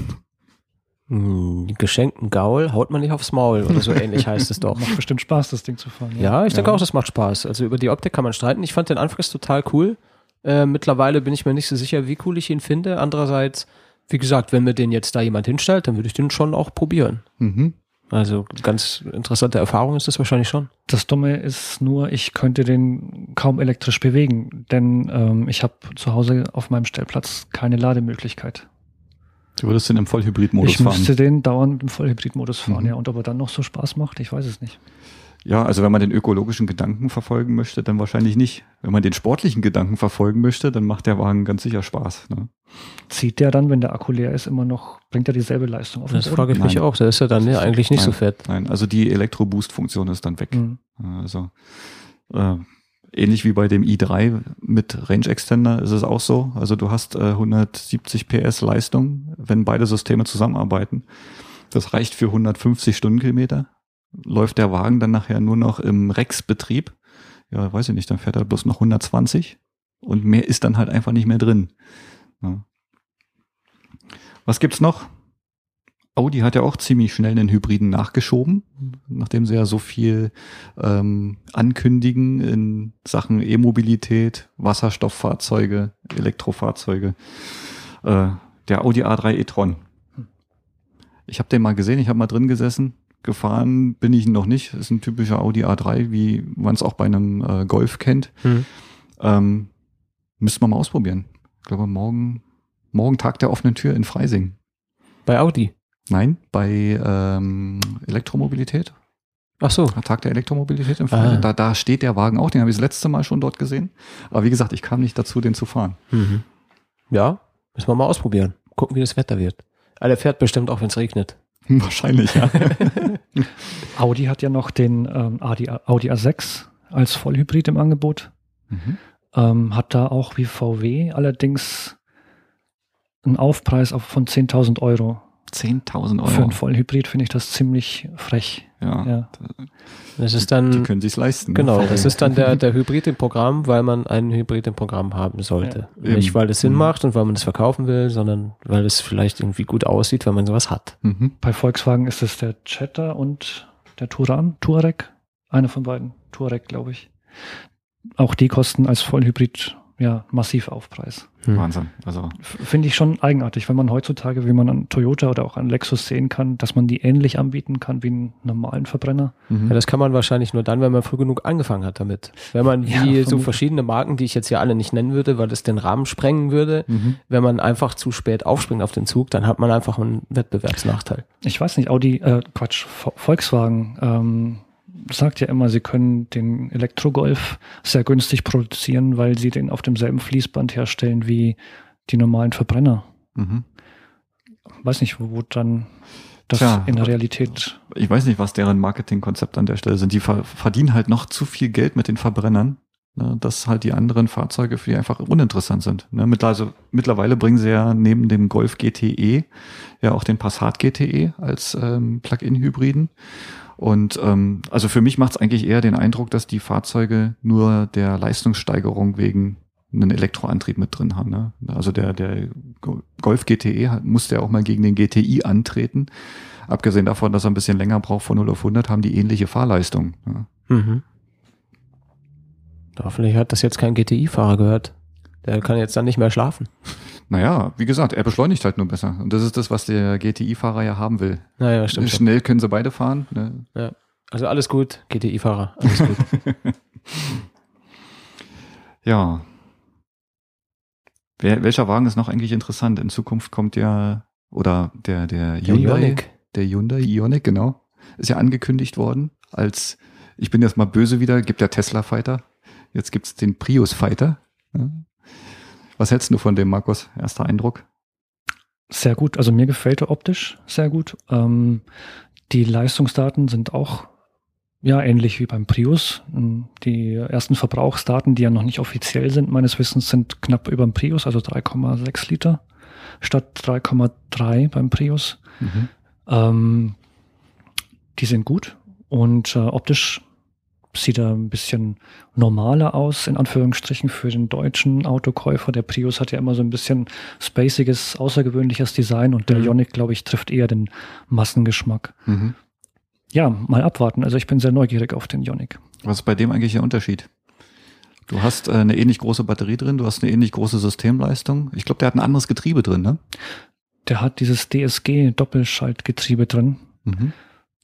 Hm, geschenkten Gaul haut man nicht aufs Maul oder so ähnlich heißt es doch. (laughs) Macht bestimmt Spaß, das Ding zu fahren. Ja, ja ich denke ja. auch, das macht Spaß. Also über die Optik kann man streiten. Ich fand den anfangs total cool. Äh, mittlerweile bin ich mir nicht so sicher, wie cool ich ihn finde. Andererseits, wie gesagt, wenn mir den jetzt da jemand hinstellt, dann würde ich den schon auch probieren. Mhm. Also ganz interessante Erfahrung ist das wahrscheinlich schon. Das Dumme ist nur, ich könnte den kaum elektrisch bewegen, denn ähm, ich habe zu Hause auf meinem Stellplatz keine Lademöglichkeit. Du würdest den im Vollhybridmodus fahren? Ich müsste den dauernd im Vollhybridmodus fahren, mhm. ja. Und ob er dann noch so Spaß macht, ich weiß es nicht. Ja, also wenn man den ökologischen Gedanken verfolgen möchte, dann wahrscheinlich nicht. Wenn man den sportlichen Gedanken verfolgen möchte, dann macht der Wagen ganz sicher Spaß. Ne? Zieht der dann, wenn der Akku leer ist, immer noch, bringt er dieselbe Leistung auf? Das frage ich Nein. mich auch. Der ist ja dann ja, eigentlich nicht Nein. so fett. Nein, also die Elektro-Boost-Funktion ist dann weg. Mhm. Also äh, ähnlich wie bei dem i3 mit Range Extender ist es auch so. Also du hast äh, 170 PS Leistung, wenn beide Systeme zusammenarbeiten. Das reicht für 150 Stundenkilometer läuft der Wagen dann nachher nur noch im Rex-Betrieb. Ja, weiß ich nicht, dann fährt er bloß noch 120 und mehr ist dann halt einfach nicht mehr drin. Ja. Was gibt's noch? Audi hat ja auch ziemlich schnell einen Hybriden nachgeschoben, nachdem sie ja so viel ähm, ankündigen in Sachen E-Mobilität, Wasserstofffahrzeuge, Elektrofahrzeuge. Äh, der Audi A3 e-tron. Ich habe den mal gesehen, ich habe mal drin gesessen gefahren bin ich noch nicht. Ist ein typischer Audi A3, wie man es auch bei einem äh, Golf kennt. Mhm. Ähm, müsste man mal ausprobieren. Ich glaube, morgen, morgen Tag der offenen Tür in Freising. Bei Audi? Nein, bei ähm, Elektromobilität. Ach so. Tag der Elektromobilität in Freising. Ah. Da, da steht der Wagen auch, den habe ich das letzte Mal schon dort gesehen. Aber wie gesagt, ich kam nicht dazu, den zu fahren. Mhm. Ja, müssen wir mal ausprobieren. Gucken, wie das Wetter wird. Aber der fährt bestimmt auch, wenn es regnet. (laughs) Wahrscheinlich, ja. (laughs) Audi hat ja noch den ähm, Audi, Audi A6 als Vollhybrid im Angebot. Mhm. ähm, hat da auch wie VW allerdings einen Aufpreis von 10.000 Euro. 10.000 Euro. Für einen Vollhybrid finde ich das ziemlich frech. Ja. ja. Das ist dann, die können sich leisten. Ne? Genau, das ist dann der, (laughs) der Hybrid im Programm, weil man einen Hybrid im Programm haben sollte. Ja. Nicht, weil es Sinn mhm. macht und weil man es verkaufen will, sondern weil es vielleicht irgendwie gut aussieht, wenn man sowas hat. Mhm. Bei Volkswagen ist es der Jetta und der Touran, Touareg. Einer von beiden. Touareg, glaube ich. Auch die kosten als Vollhybrid ja, massiv Aufpreis. Hm. Wahnsinn. Also finde ich schon eigenartig, wenn man heutzutage, wie man an Toyota oder auch an Lexus sehen kann, dass man die ähnlich anbieten kann wie einen normalen Verbrenner. Mhm. Ja, das kann man wahrscheinlich nur dann, wenn man früh genug angefangen hat damit. Wenn man wie ja, so verschiedene Marken, die ich jetzt hier alle nicht nennen würde, weil es den Rahmen sprengen würde, mhm. wenn man einfach zu spät aufspringt auf den Zug, dann hat man einfach einen Wettbewerbsnachteil. Ich weiß nicht, Audi, äh, Quatsch, Volkswagen, ähm, sagt ja immer, sie können den Elektrogolf sehr günstig produzieren, weil sie den auf demselben Fließband herstellen wie die normalen Verbrenner. Mhm. Weiß nicht, wo, wo dann das Tja, in der Realität. Ich weiß nicht, was deren Marketingkonzept an der Stelle sind. Die verdienen halt noch zu viel Geld mit den Verbrennern, ne, dass halt die anderen Fahrzeuge für die einfach uninteressant sind. Ne, mit, also, mittlerweile bringen sie ja neben dem Golf GTE ja auch den Passat GTE als ähm, Plug-in-Hybriden. Und ähm, also für mich macht es eigentlich eher den Eindruck, dass die Fahrzeuge nur der Leistungssteigerung wegen einen Elektroantrieb mit drin haben. Ne? Also der, der Golf GTE musste ja auch mal gegen den GTI antreten. Abgesehen davon, dass er ein bisschen länger braucht von 0 auf 100, haben die ähnliche Fahrleistung. Ne? Mhm. Hoffentlich hat das jetzt kein GTI-Fahrer gehört. Der kann jetzt dann nicht mehr schlafen. Naja, wie gesagt, er beschleunigt halt nur besser. Und das ist das, was der GTI-Fahrer ja haben will. Naja, stimmt. Schnell können sie beide fahren. Ne? Ja. Also alles gut, GTI-Fahrer, alles gut. (laughs) ja. Wer, welcher Wagen ist noch eigentlich interessant? In Zukunft kommt ja, oder der, der, der Hyundai, Ioniq. der Hyundai Ioniq, genau, ist ja angekündigt worden als, ich bin jetzt mal böse wieder, gibt ja Tesla Fighter. Jetzt gibt's den Prius Fighter. Ja. Was hältst du von dem, Markus? Erster Eindruck? Sehr gut. Also mir gefällt er optisch sehr gut. Ähm, die Leistungsdaten sind auch ja ähnlich wie beim Prius. Ähm, die ersten Verbrauchsdaten, die ja noch nicht offiziell sind, meines Wissens, sind knapp über dem Prius, also 3,6 Liter statt 3,3 beim Prius. Mhm. Ähm, die sind gut und äh, optisch sieht er ein bisschen normaler aus, in Anführungsstrichen, für den deutschen Autokäufer. Der Prius hat ja immer so ein bisschen spaciges, außergewöhnliches Design und der mhm. Ioniq, glaube ich, trifft eher den Massengeschmack. Mhm. Ja, mal abwarten. Also ich bin sehr neugierig auf den Ioniq. Was ist bei dem eigentlich der Unterschied? Du hast äh, eine ähnlich große Batterie drin, du hast eine ähnlich große Systemleistung. Ich glaube, der hat ein anderes Getriebe drin, ne? Der hat dieses DSG-Doppelschaltgetriebe drin. Mhm.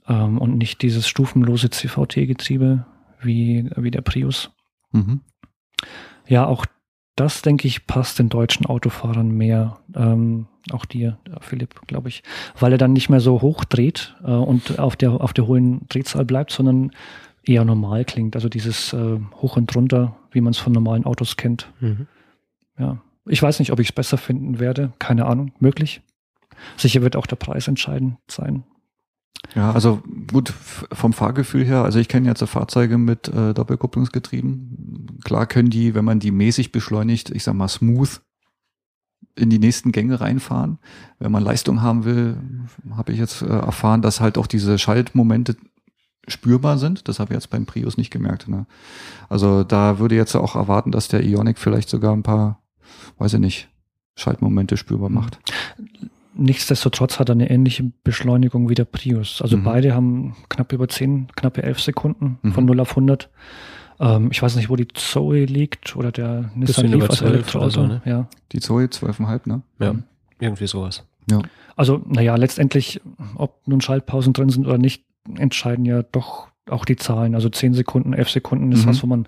Ähm, und nicht dieses stufenlose CVT-Getriebe, wie, wie der Prius. Mhm. Ja, auch das, denke ich, passt den deutschen Autofahrern mehr. Ähm, auch dir, Philipp, glaube ich. Weil er dann nicht mehr so hoch dreht äh, und auf der, auf der hohen Drehzahl bleibt, sondern eher normal klingt. Also dieses äh, Hoch und Drunter, wie man es von normalen Autos kennt. Mhm. Ja. Ich weiß nicht, ob ich es besser finden werde. Keine Ahnung. Möglich. Sicher wird auch der Preis entscheidend sein. Ja, also gut, vom Fahrgefühl her, also ich kenne jetzt Fahrzeuge mit äh, Doppelkupplungsgetrieben. Klar können die, wenn man die mäßig beschleunigt, ich sag mal smooth in die nächsten Gänge reinfahren. Wenn man Leistung haben will, habe ich jetzt äh, erfahren, dass halt auch diese Schaltmomente spürbar sind. Das habe ich jetzt beim Prius nicht gemerkt. Ne? Also da würde jetzt auch erwarten, dass der Ionic vielleicht sogar ein paar, weiß ich nicht, Schaltmomente spürbar macht. Nichtsdestotrotz hat er eine ähnliche Beschleunigung wie der Prius. Also mhm. beide haben knapp über 10, knappe 11 Sekunden mhm. von 0 auf 100. Ähm, ich weiß nicht, wo die Zoe liegt oder der Nissan Leaf als Elektroauto. So, ne? ja. Die Zoe 12,5, ne? Ja, mhm. irgendwie sowas. Ja. Also, naja, letztendlich, ob nun Schaltpausen drin sind oder nicht, entscheiden ja doch auch die Zahlen. Also 10 Sekunden, 11 Sekunden ist mhm. was, wo man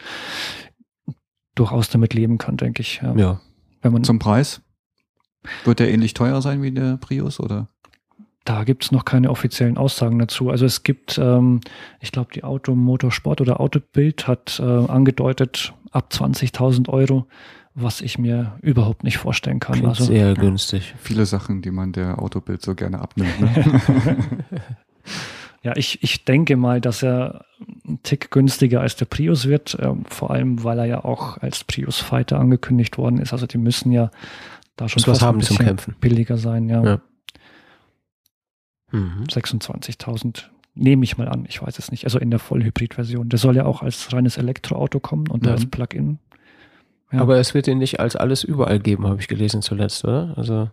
durchaus damit leben kann, denke ich. Ja. ja. Wenn man Zum Preis? Wird der ähnlich teuer sein wie der Prius oder? Da gibt es noch keine offiziellen Aussagen dazu. Also es gibt, ähm, ich glaube, die Automotorsport oder Autobild hat äh, angedeutet, ab 20.000 Euro, was ich mir überhaupt nicht vorstellen kann. Klingt also sehr günstig. Viele Sachen, die man der Autobild so gerne abnimmt. Ne? (laughs) ja, ich, ich denke mal, dass er ein Tick günstiger als der Prius wird, äh, vor allem weil er ja auch als Prius Fighter angekündigt worden ist. Also die müssen ja da schon was haben zum Kämpfen. billiger sein, ja. ja. Mhm. 26.000 nehme ich mal an, ich weiß es nicht. Also in der Vollhybrid-Version. Der soll ja auch als reines Elektroauto kommen und ja. als Plug-in. Ja. Aber es wird ihn nicht als alles überall geben, habe ich gelesen zuletzt, oder? Also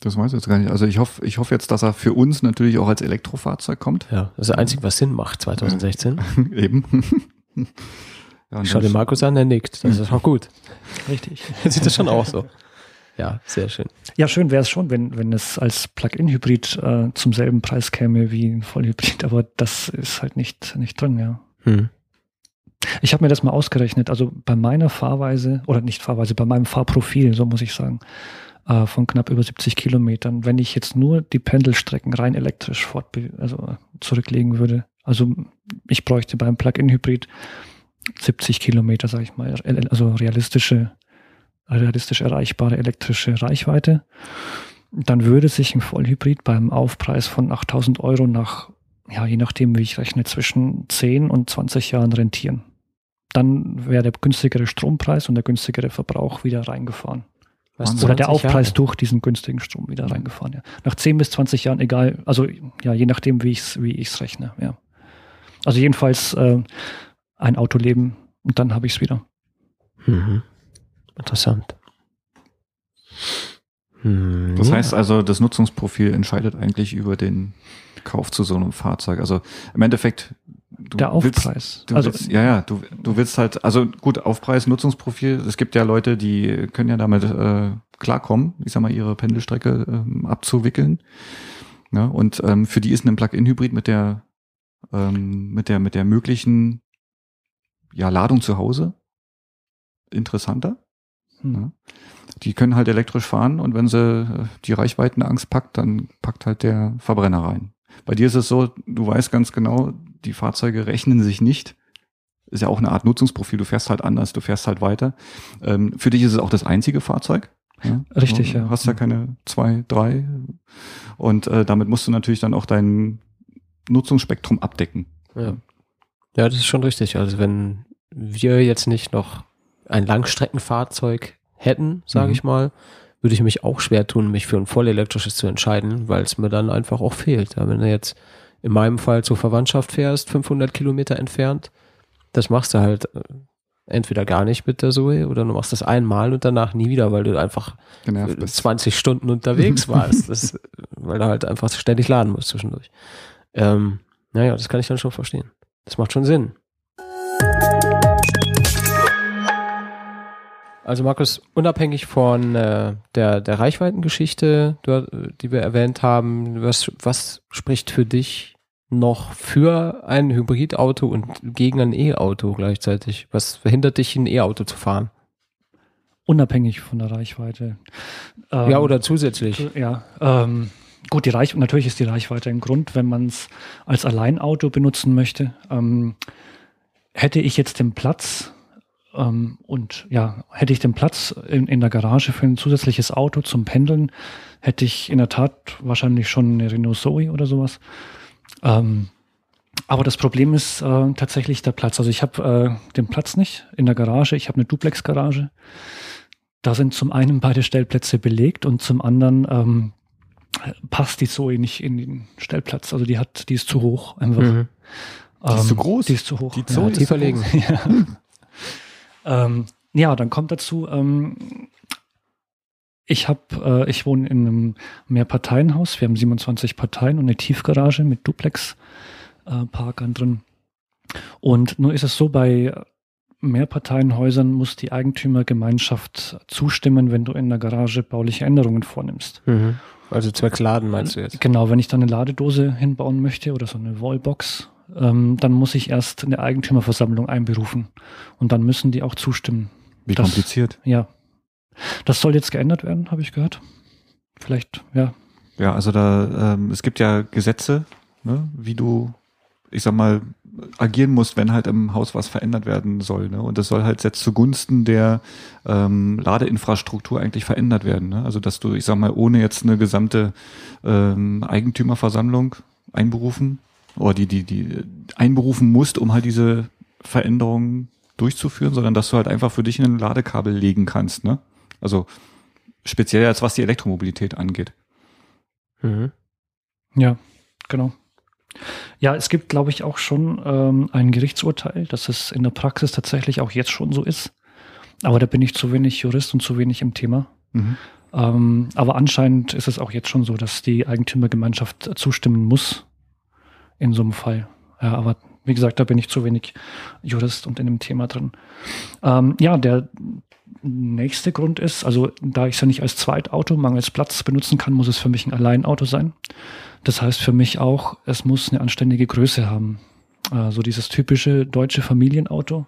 das weiß ich jetzt gar nicht. Also ich hoffe, ich hoffe jetzt, dass er für uns natürlich auch als Elektrofahrzeug kommt. Ja, das ist das Einzige, was Sinn macht 2016. (laughs) Eben. (laughs) ja, schau den Markus an, der nickt. Das (laughs) ist auch gut. Richtig. Sieht das schon auch so. Ja, sehr schön. Ja, schön wäre es schon, wenn, wenn es als Plug-in-Hybrid äh, zum selben Preis käme wie ein Vollhybrid, (laughs) aber das ist halt nicht, nicht drin, ja. Hm. Ich habe mir das mal ausgerechnet, also bei meiner Fahrweise, oder nicht Fahrweise, bei meinem Fahrprofil, so muss ich sagen, äh, von knapp über 70 Kilometern. Wenn ich jetzt nur die Pendelstrecken rein elektrisch fortbe also zurücklegen würde, also ich bräuchte beim Plug-in-Hybrid 70 Kilometer, sage ich mal, also realistische, realistisch erreichbare elektrische Reichweite, dann würde sich ein Vollhybrid beim Aufpreis von 8000 Euro nach, ja, je nachdem, wie ich rechne, zwischen 10 und 20 Jahren rentieren. Dann wäre der günstigere Strompreis und der günstigere Verbrauch wieder reingefahren. Was, Oder der Aufpreis Jahre? durch diesen günstigen Strom wieder mhm. reingefahren. Ja. Nach 10 bis 20 Jahren, egal, also ja, je nachdem, wie ich es wie ich's rechne. Ja. Also jedenfalls äh, ein Autoleben und dann habe ich es wieder. Mhm. Interessant. Hm, das heißt also, das Nutzungsprofil entscheidet eigentlich über den Kauf zu so einem Fahrzeug. Also im Endeffekt, der Aufpreis. Willst, du also, willst, ja, ja, du, du willst halt, also gut, Aufpreis, Nutzungsprofil. Es gibt ja Leute, die können ja damit äh, klarkommen, ich sag mal, ihre Pendelstrecke ähm, abzuwickeln. Ja, und ähm, für die ist ein Plug-in-Hybrid mit der ähm, mit der mit der möglichen ja, Ladung zu Hause interessanter. Hm. Ja. Die können halt elektrisch fahren und wenn sie äh, die Reichweitenangst packt, dann packt halt der Verbrenner rein. Bei dir ist es so, du weißt ganz genau, die Fahrzeuge rechnen sich nicht. Ist ja auch eine Art Nutzungsprofil. Du fährst halt anders, du fährst halt weiter. Ähm, für dich ist es auch das einzige Fahrzeug. Ja? Richtig, du ja. Hast ja keine zwei, drei. Und äh, damit musst du natürlich dann auch dein Nutzungsspektrum abdecken. Ja. ja, das ist schon richtig. Also wenn wir jetzt nicht noch ein Langstreckenfahrzeug hätten, sage mhm. ich mal, würde ich mich auch schwer tun, mich für ein vollelektrisches zu entscheiden, weil es mir dann einfach auch fehlt. Ja, wenn du jetzt in meinem Fall zur Verwandtschaft fährst, 500 Kilometer entfernt, das machst du halt äh, entweder gar nicht mit der Zoe oder du machst das einmal und danach nie wieder, weil du einfach 20 Stunden unterwegs (laughs) warst, das, weil du halt einfach ständig laden musst zwischendurch. Ähm, naja, das kann ich dann schon verstehen. Das macht schon Sinn. Also Markus, unabhängig von äh, der, der Reichweitengeschichte, die wir erwähnt haben, was, was spricht für dich noch für ein Hybridauto und gegen ein E-Auto gleichzeitig? Was verhindert dich, ein E-Auto zu fahren? Unabhängig von der Reichweite. Ähm, ja, oder zusätzlich. Ja, ähm, gut, die Reichweite, natürlich ist die Reichweite ein Grund, wenn man es als Alleinauto benutzen möchte. Ähm, hätte ich jetzt den Platz, ähm, und ja, hätte ich den Platz in, in der Garage für ein zusätzliches Auto zum Pendeln, hätte ich in der Tat wahrscheinlich schon eine Renault Zoe oder sowas. Ähm, aber das Problem ist äh, tatsächlich der Platz. Also ich habe äh, den Platz nicht in der Garage. Ich habe eine Duplex-Garage. Da sind zum einen beide Stellplätze belegt und zum anderen ähm, passt die Zoe nicht in den Stellplatz. Also die hat, die ist zu hoch einfach. Mhm. Die ist zu ähm, groß. Die ist zu hoch. Die Zoe (laughs) ja, ist tiefer legen. ja. Ähm, ja, dann kommt dazu, ähm, ich habe, äh, ich wohne in einem Mehrparteienhaus. Wir haben 27 Parteien und eine Tiefgarage mit Duplex-Parkern äh, drin. Und nur ist es so, bei Mehrparteienhäusern muss die Eigentümergemeinschaft zustimmen, wenn du in der Garage bauliche Änderungen vornimmst. Mhm. Also zwecks Laden meinst du jetzt? Genau, wenn ich dann eine Ladedose hinbauen möchte oder so eine Wallbox ähm, dann muss ich erst eine Eigentümerversammlung einberufen. Und dann müssen die auch zustimmen. Wie das, kompliziert. Ja. Das soll jetzt geändert werden, habe ich gehört. Vielleicht, ja. Ja, also da, ähm, es gibt ja Gesetze, ne, wie du, ich sag mal, agieren musst, wenn halt im Haus was verändert werden soll. Ne? Und das soll halt jetzt zugunsten der ähm, Ladeinfrastruktur eigentlich verändert werden. Ne? Also dass du, ich sag mal, ohne jetzt eine gesamte ähm, Eigentümerversammlung einberufen oder die, die, die einberufen musst, um halt diese Veränderungen durchzuführen, sondern dass du halt einfach für dich ein Ladekabel legen kannst, ne? Also speziell als was die Elektromobilität angeht. Mhm. Ja, genau. Ja, es gibt, glaube ich, auch schon ähm, ein Gerichtsurteil, dass es in der Praxis tatsächlich auch jetzt schon so ist. Aber da bin ich zu wenig Jurist und zu wenig im Thema. Mhm. Ähm, aber anscheinend ist es auch jetzt schon so, dass die Eigentümergemeinschaft zustimmen muss in so einem Fall. Ja, aber wie gesagt, da bin ich zu wenig Jurist und in dem Thema drin. Ähm, ja, der nächste Grund ist, also da ich es ja nicht als Zweitauto mangels Platz benutzen kann, muss es für mich ein Alleinauto sein. Das heißt für mich auch, es muss eine anständige Größe haben. Äh, so dieses typische deutsche Familienauto,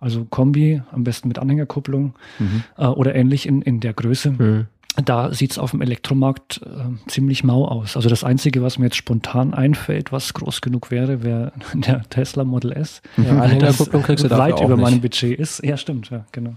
also Kombi, am besten mit Anhängerkupplung mhm. äh, oder ähnlich in, in der Größe. Mhm da sieht es auf dem Elektromarkt äh, ziemlich mau aus. Also das Einzige, was mir jetzt spontan einfällt, was groß genug wäre, wäre (laughs) der Tesla Model S. Ja, Anhängerkupplung kriegst du weit über meinem Budget ist. Ja, stimmt, ja, genau.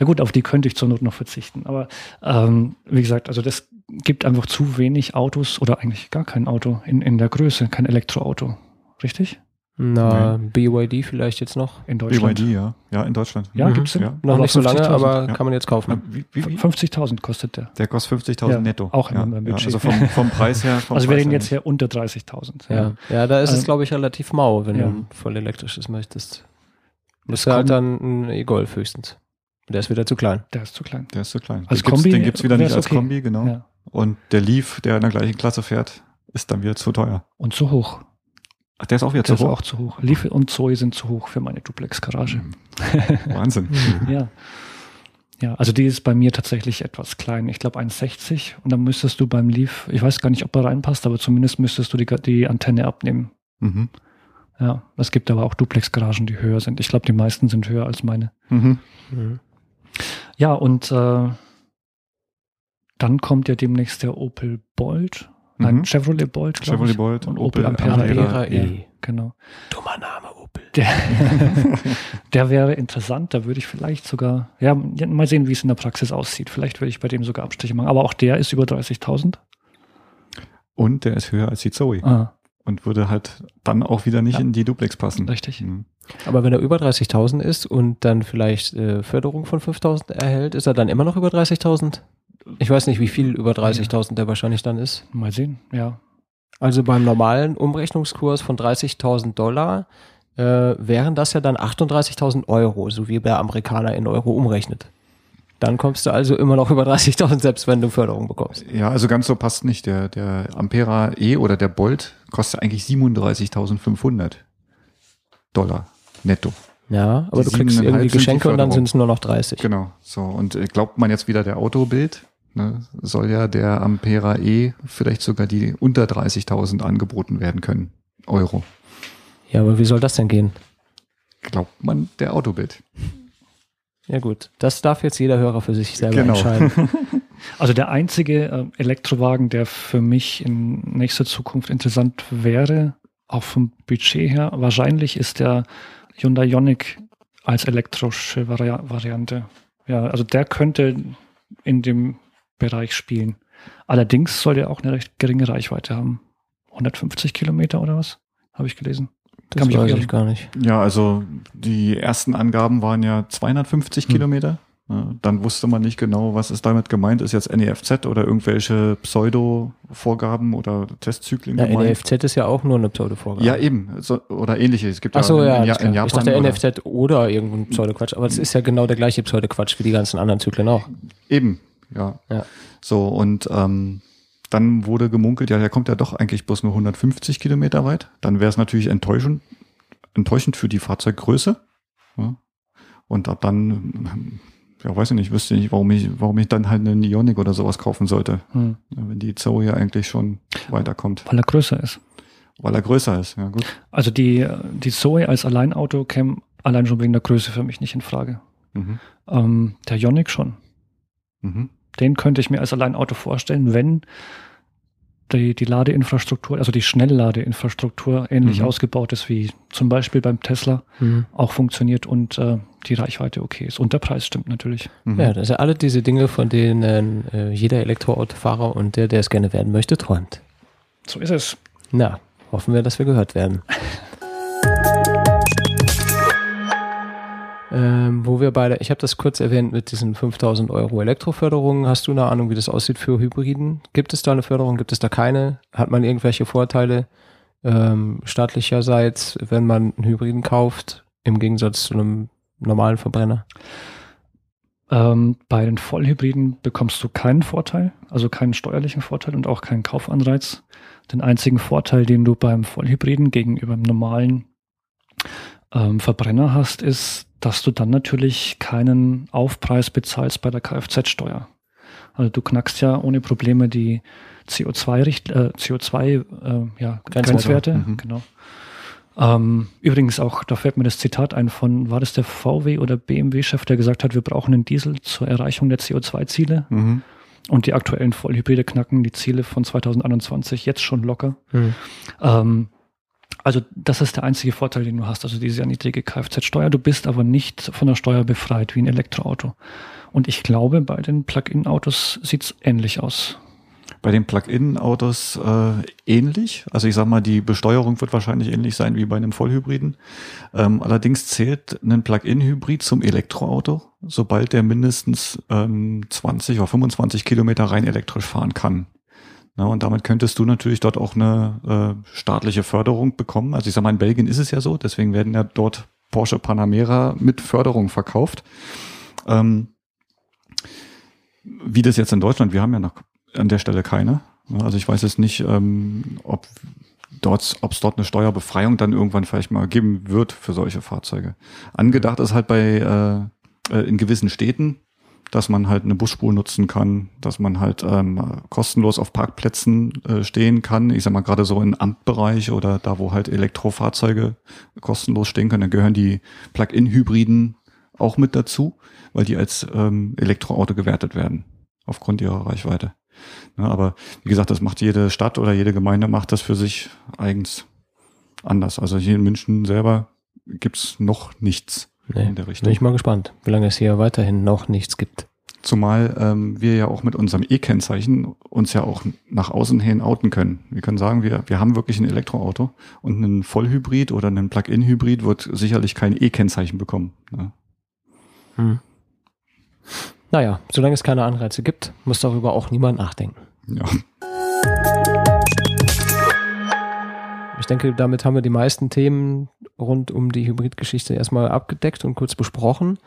Ja gut, auf die könnte ich zur Not noch verzichten. Aber ähm, wie gesagt, also das gibt einfach zu wenig Autos oder eigentlich gar kein Auto in, in der Größe, kein Elektroauto. Richtig? Na, Nein. BYD vielleicht jetzt noch in Deutschland. BYD, ja. Ja, in Deutschland. Ja, mhm. gibt's den? Ja. Noch nicht so lange, aber ja. kann man jetzt kaufen. Wie, wie, wie? 50.000 kostet der. Der kostet 50.000 ja, netto. Auch in meinem Budget. also vom, vom Preis her. Vom also wir reden jetzt hier unter 30.000. Ja. ja, da ist ähm, es, glaube ich, relativ mau, wenn du voll elektrisches möchtest. Musst du halt dann ein E-Golf höchstens. Der ist wieder zu klein. Der ist zu klein. Der ist zu klein. Als den Kombi, den gibt's wieder nicht als okay. Kombi, genau. Und der Leaf, der in der gleichen Klasse fährt, ist dann wieder zu teuer. Und zu hoch. Ach, der ist auch wieder der zu hoch? Der ist auch zu hoch. Leaf und Zoe sind zu hoch für meine Duplex-Garage. Wahnsinn. (laughs) ja. Ja, also die ist bei mir tatsächlich etwas klein. Ich glaube 1,60 und dann müsstest du beim Leaf, ich weiß gar nicht, ob er reinpasst, aber zumindest müsstest du die, die Antenne abnehmen. Mhm. Ja, es gibt aber auch Duplex-Garagen, die höher sind. Ich glaube, die meisten sind höher als meine. Mhm. Mhm. Ja, und äh, dann kommt ja demnächst der Opel Bolt Nein, mhm. Chevrolet Bolt, Chevrolet Bolt und, und Opel, Opel Ampera, Ampera E. e. Genau. Dummer Name, Opel. Der, (laughs) der wäre interessant, da würde ich vielleicht sogar, ja, mal sehen, wie es in der Praxis aussieht. Vielleicht würde ich bei dem sogar Abstriche machen. Aber auch der ist über 30.000. Und der ist höher als die Zoe. Ah. Und würde halt dann auch wieder nicht ja. in die Duplex passen. Richtig. Mhm. Aber wenn er über 30.000 ist und dann vielleicht äh, Förderung von 5.000 erhält, ist er dann immer noch über 30.000? Ich weiß nicht, wie viel über 30.000 der wahrscheinlich dann ist. Mal sehen, ja. Also beim normalen Umrechnungskurs von 30.000 Dollar äh, wären das ja dann 38.000 Euro, so wie der Amerikaner in Euro umrechnet. Dann kommst du also immer noch über 30.000, selbst wenn du Förderung bekommst. Ja, also ganz so passt nicht. Der, der Ampera E oder der Bolt kostet eigentlich 37.500 Dollar netto. Ja, aber Die du kriegst irgendwie Geschenke und dann sind es nur noch 30. Genau, so. Und äh, glaubt man jetzt wieder der Autobild, ne, soll ja der Ampera E vielleicht sogar die unter 30.000 angeboten werden können. Euro. Ja, aber wie soll das denn gehen? Glaubt man der Autobild. Ja gut, das darf jetzt jeder Hörer für sich selber genau. entscheiden. (laughs) Also der einzige äh, Elektrowagen, der für mich in nächster Zukunft interessant wäre, auch vom Budget her, wahrscheinlich ist der Hyundai Ioniq als elektrische Vari Variante. Ja, also der könnte in dem Bereich spielen. Allerdings soll der auch eine recht geringe Reichweite haben. 150 Kilometer oder was? Habe ich gelesen. Das Kann weiß ich gar nicht. Ja, also die ersten Angaben waren ja 250 hm. Kilometer. Dann wusste man nicht genau, was ist damit gemeint. Ist jetzt NEFZ oder irgendwelche Pseudo-Vorgaben oder Testzyklen ja, gemeint? NEFZ ist ja auch nur eine Pseudo-Vorgabe. Ja, eben. So, oder ähnliches. Es gibt Ach so, ja, in, in, in Japan. Ich dachte oder NFZ oder irgendein Pseudo-Quatsch. Aber es ist ja genau der gleiche Pseudo-Quatsch wie die ganzen anderen Zyklen auch. Eben, ja. ja. So, und ähm, dann wurde gemunkelt, ja, der kommt ja doch eigentlich bloß nur 150 Kilometer weit. Dann wäre es natürlich enttäuschend, enttäuschend für die Fahrzeuggröße. Ja. Und ab dann ja, weiß ich nicht, wüsste nicht, warum ich, warum ich dann halt einen Ionic oder sowas kaufen sollte. Hm. Wenn die Zoe ja eigentlich schon weiterkommt. Weil er größer ist. Weil er größer ist, ja gut. Also die, die Zoe als Alleinauto käme allein schon wegen der Größe für mich nicht in Frage. Mhm. Ähm, der Ionic schon. Mhm. Den könnte ich mir als Alleinauto vorstellen, wenn die, die Ladeinfrastruktur, also die Schnellladeinfrastruktur ähnlich mhm. ausgebaut ist wie zum Beispiel beim Tesla, mhm. auch funktioniert und äh, die Reichweite okay ist. Und der Preis stimmt natürlich. Mhm. Ja, das sind alle diese Dinge, von denen äh, jeder Elektroautofahrer und der, der es gerne werden möchte, träumt. So ist es. Na, hoffen wir, dass wir gehört werden. (laughs) Ähm, wo wir beide, ich habe das kurz erwähnt mit diesen 5000 Euro Elektroförderungen. Hast du eine Ahnung, wie das aussieht für Hybriden? Gibt es da eine Förderung? Gibt es da keine? Hat man irgendwelche Vorteile ähm, staatlicherseits, wenn man einen Hybriden kauft, im Gegensatz zu einem normalen Verbrenner? Ähm, bei den Vollhybriden bekommst du keinen Vorteil, also keinen steuerlichen Vorteil und auch keinen Kaufanreiz. Den einzigen Vorteil, den du beim Vollhybriden gegenüber dem normalen ähm, Verbrenner hast, ist, dass du dann natürlich keinen Aufpreis bezahlst bei der Kfz-Steuer. Also du knackst ja ohne Probleme die CO2-Richt, äh, CO2 äh, ja, Grenzwerte, mhm. genau. Ähm, übrigens auch, da fällt mir das Zitat ein von, war das der VW oder BMW-Chef, der gesagt hat, wir brauchen einen Diesel zur Erreichung der CO2-Ziele. Mhm. Und die aktuellen Vollhybride knacken die Ziele von 2021 jetzt schon locker. Mhm. Ähm, also das ist der einzige Vorteil, den du hast, also diese niedrige Kfz-Steuer. Du bist aber nicht von der Steuer befreit wie ein Elektroauto. Und ich glaube, bei den Plug-in-Autos sieht es ähnlich aus. Bei den Plug-in-Autos äh, ähnlich. Also ich sage mal, die Besteuerung wird wahrscheinlich ähnlich sein wie bei einem Vollhybriden. Ähm, allerdings zählt ein Plug-in-Hybrid zum Elektroauto, sobald der mindestens ähm, 20 oder 25 Kilometer rein elektrisch fahren kann. Na, und damit könntest du natürlich dort auch eine äh, staatliche Förderung bekommen. Also ich sage mal, in Belgien ist es ja so, deswegen werden ja dort Porsche Panamera mit Förderung verkauft. Ähm, wie das jetzt in Deutschland, wir haben ja noch an der Stelle keine. Also ich weiß jetzt nicht, ähm, ob dort, ob es dort eine Steuerbefreiung dann irgendwann vielleicht mal geben wird für solche Fahrzeuge. Angedacht ist halt bei äh, äh in gewissen Städten, dass man halt eine Busspur nutzen kann, dass man halt ähm, kostenlos auf Parkplätzen äh, stehen kann. Ich sag mal gerade so im Amtbereich oder da, wo halt Elektrofahrzeuge kostenlos stehen können, dann gehören die Plug-in-Hybriden auch mit dazu, weil die als ähm, Elektroauto gewertet werden aufgrund ihrer Reichweite. Ja, aber wie gesagt, das macht jede Stadt oder jede Gemeinde macht das für sich eigens anders. Also hier in München selber gibt's noch nichts nee, in der Richtung. Bin ich mal gespannt, wie lange es hier weiterhin noch nichts gibt. Zumal ähm, wir ja auch mit unserem E-Kennzeichen uns ja auch nach außen hin outen können. Wir können sagen, wir, wir haben wirklich ein Elektroauto und ein Vollhybrid oder ein Plug-in-Hybrid wird sicherlich kein E-Kennzeichen bekommen. Ne? Hm. Naja, solange es keine Anreize gibt, muss darüber auch niemand nachdenken. Ja. Ich denke, damit haben wir die meisten Themen rund um die Hybridgeschichte erstmal abgedeckt und kurz besprochen.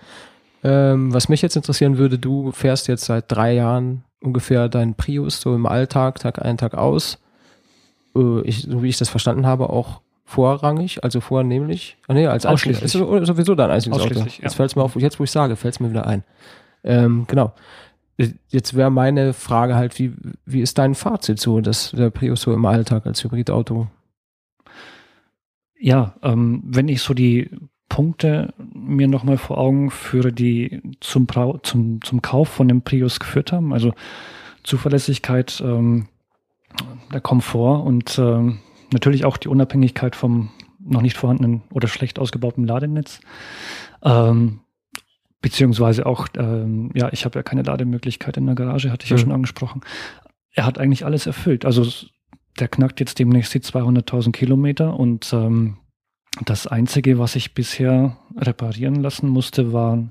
Ähm, was mich jetzt interessieren würde, du fährst jetzt seit drei Jahren ungefähr deinen Prius so im Alltag, Tag ein, Tag aus. Äh, ich, so wie ich das verstanden habe, auch vorrangig, also vornehmlich. Ah, nee, als Ausschließlich. Ist sowieso dein einziges Auto. Ja. Jetzt fällt mir auf, jetzt wo ich sage, fällt es mir wieder ein. Ähm, genau. Jetzt wäre meine Frage halt, wie, wie ist dein Fazit so, dass der Prius so im Alltag als Hybridauto? Ja, ähm, wenn ich so die Punkte mir nochmal vor Augen führe, die zum, zum, zum Kauf von dem Prius geführt haben, also Zuverlässigkeit, ähm, der Komfort und ähm, natürlich auch die Unabhängigkeit vom noch nicht vorhandenen oder schlecht ausgebauten Ladenetz. Ähm, Beziehungsweise auch, ähm, ja, ich habe ja keine Lademöglichkeit in der Garage, hatte ich mhm. ja schon angesprochen. Er hat eigentlich alles erfüllt. Also der knackt jetzt demnächst die 200.000 Kilometer und ähm, das Einzige, was ich bisher reparieren lassen musste, waren,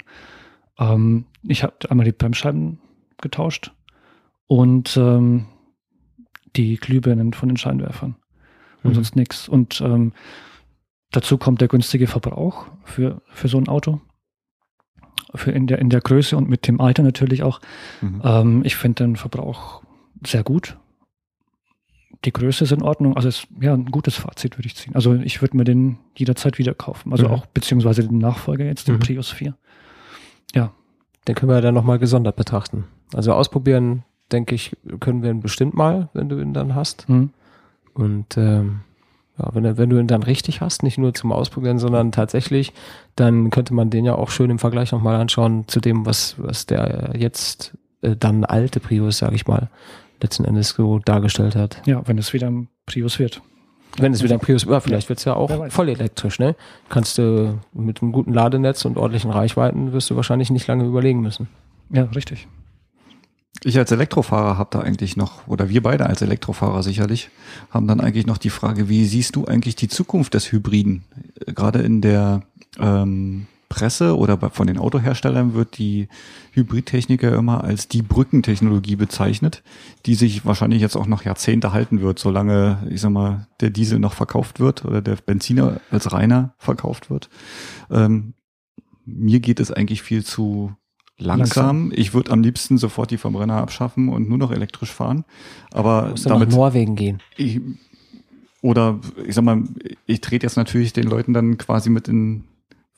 ähm, ich habe einmal die Bremsscheiben getauscht und ähm, die Glühbirnen von den Scheinwerfern und mhm. sonst nichts. Und ähm, dazu kommt der günstige Verbrauch für, für so ein Auto für in der, in der Größe und mit dem Alter natürlich auch. Mhm. Ähm, ich finde den Verbrauch sehr gut. Die Größe ist in Ordnung. Also ist ja ein gutes Fazit würde ich ziehen. Also ich würde mir den jederzeit wieder kaufen. Also mhm. auch beziehungsweise den Nachfolger jetzt, den mhm. Prius 4. Ja. Den können wir dann nochmal gesondert betrachten. Also ausprobieren, denke ich, können wir ihn bestimmt mal, wenn du ihn dann hast. Mhm. Und ähm, ja, wenn, wenn du ihn dann richtig hast, nicht nur zum Ausprobieren, sondern tatsächlich, dann könnte man den ja auch schön im Vergleich nochmal anschauen zu dem, was, was der jetzt äh, dann alte Prius, sage ich mal, letzten Endes so dargestellt hat. Ja, wenn es wieder ein Prius wird. Wenn es wieder ein Prius wird, vielleicht wird es ja auch voll elektrisch, ne? Kannst du mit einem guten Ladenetz und ordentlichen Reichweiten wirst du wahrscheinlich nicht lange überlegen müssen. Ja, richtig. Ich als Elektrofahrer habe da eigentlich noch, oder wir beide als Elektrofahrer sicherlich, haben dann eigentlich noch die Frage, wie siehst du eigentlich die Zukunft des Hybriden? Gerade in der ähm, Presse oder von den Autoherstellern wird die Hybridtechniker immer als die Brückentechnologie bezeichnet, die sich wahrscheinlich jetzt auch noch Jahrzehnte halten wird, solange, ich sag mal, der Diesel noch verkauft wird oder der Benziner als reiner verkauft wird. Ähm, mir geht es eigentlich viel zu langsam. langsam. Ich würde am liebsten sofort die Verbrenner abschaffen und nur noch elektrisch fahren. Aber Muss damit nach Norwegen gehen. Ich, oder ich sag mal, ich trete jetzt natürlich den Leuten dann quasi mit in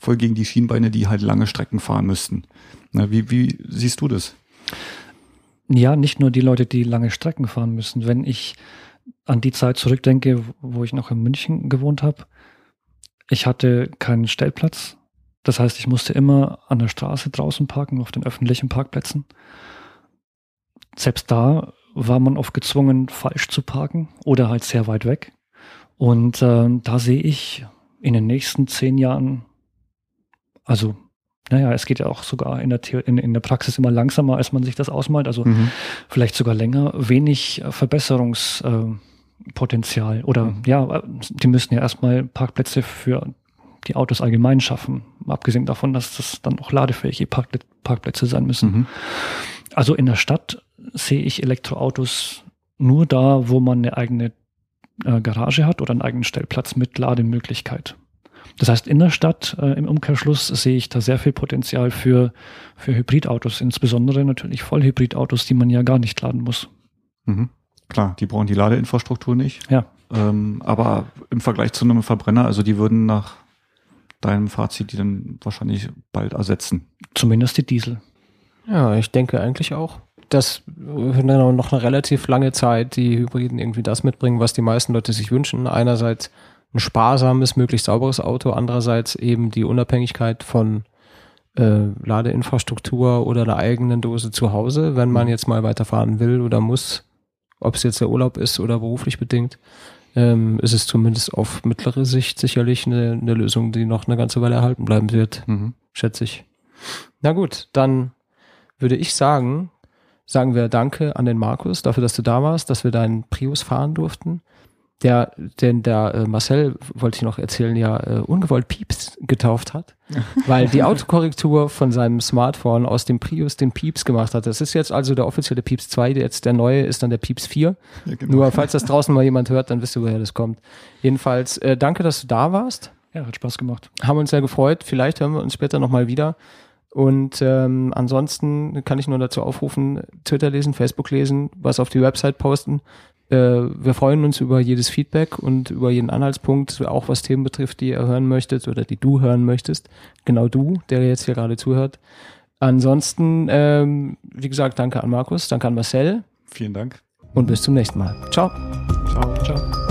voll gegen die Schienbeine, die halt lange Strecken fahren müssten. Na, wie, wie siehst du das? Ja, nicht nur die Leute, die lange Strecken fahren müssen. Wenn ich an die Zeit zurückdenke, wo ich noch in München gewohnt habe, ich hatte keinen Stellplatz das heißt, ich musste immer an der Straße draußen parken, auf den öffentlichen Parkplätzen. Selbst da war man oft gezwungen, falsch zu parken oder halt sehr weit weg. Und äh, da sehe ich in den nächsten zehn Jahren, also naja, es geht ja auch sogar in der, The in, in der Praxis immer langsamer, als man sich das ausmalt, also mhm. vielleicht sogar länger, wenig Verbesserungspotenzial. Äh, oder mhm. ja, die müssen ja erstmal Parkplätze für die Autos allgemein schaffen. Abgesehen davon, dass das dann auch ladefähige Parkplätze sein müssen. Mhm. Also in der Stadt sehe ich Elektroautos nur da, wo man eine eigene äh, Garage hat oder einen eigenen Stellplatz mit Lademöglichkeit. Das heißt, in der Stadt äh, im Umkehrschluss sehe ich da sehr viel Potenzial für, für Hybridautos, insbesondere natürlich Vollhybridautos, die man ja gar nicht laden muss. Mhm. Klar, die brauchen die Ladeinfrastruktur nicht. Ja. Ähm, aber im Vergleich zu einem Verbrenner, also die würden nach deinem Fazit die dann wahrscheinlich bald ersetzen. Zumindest die Diesel. Ja, ich denke eigentlich auch, dass noch eine relativ lange Zeit die Hybriden irgendwie das mitbringen, was die meisten Leute sich wünschen. Einerseits ein sparsames, möglichst sauberes Auto, andererseits eben die Unabhängigkeit von äh, Ladeinfrastruktur oder einer eigenen Dose zu Hause, wenn man mhm. jetzt mal weiterfahren will oder muss, ob es jetzt der Urlaub ist oder beruflich bedingt ähm, ist es zumindest auf mittlere Sicht sicherlich eine, eine Lösung, die noch eine ganze Weile erhalten bleiben wird, mhm. schätze ich. Na gut, dann würde ich sagen, sagen wir Danke an den Markus dafür, dass du da warst, dass wir deinen Prius fahren durften der, den der äh, Marcel, wollte ich noch erzählen, ja äh, ungewollt Pieps getauft hat, (laughs) weil die Autokorrektur von seinem Smartphone aus dem Prius den Pieps gemacht hat. Das ist jetzt also der offizielle Pieps 2, jetzt der neue ist dann der Pieps 4. Ja, genau. Nur falls das draußen mal jemand hört, dann wisst ihr, woher das kommt. Jedenfalls, äh, danke, dass du da warst. Ja, hat Spaß gemacht. Haben uns sehr gefreut. Vielleicht hören wir uns später nochmal wieder. Und ähm, ansonsten kann ich nur dazu aufrufen, Twitter lesen, Facebook lesen, was auf die Website posten. Äh, wir freuen uns über jedes Feedback und über jeden Anhaltspunkt, auch was Themen betrifft, die ihr hören möchtet oder die du hören möchtest. Genau du, der jetzt hier gerade zuhört. Ansonsten, ähm, wie gesagt, danke an Markus, danke an Marcel. Vielen Dank. Und bis zum nächsten Mal. Ciao. Ciao. Ciao.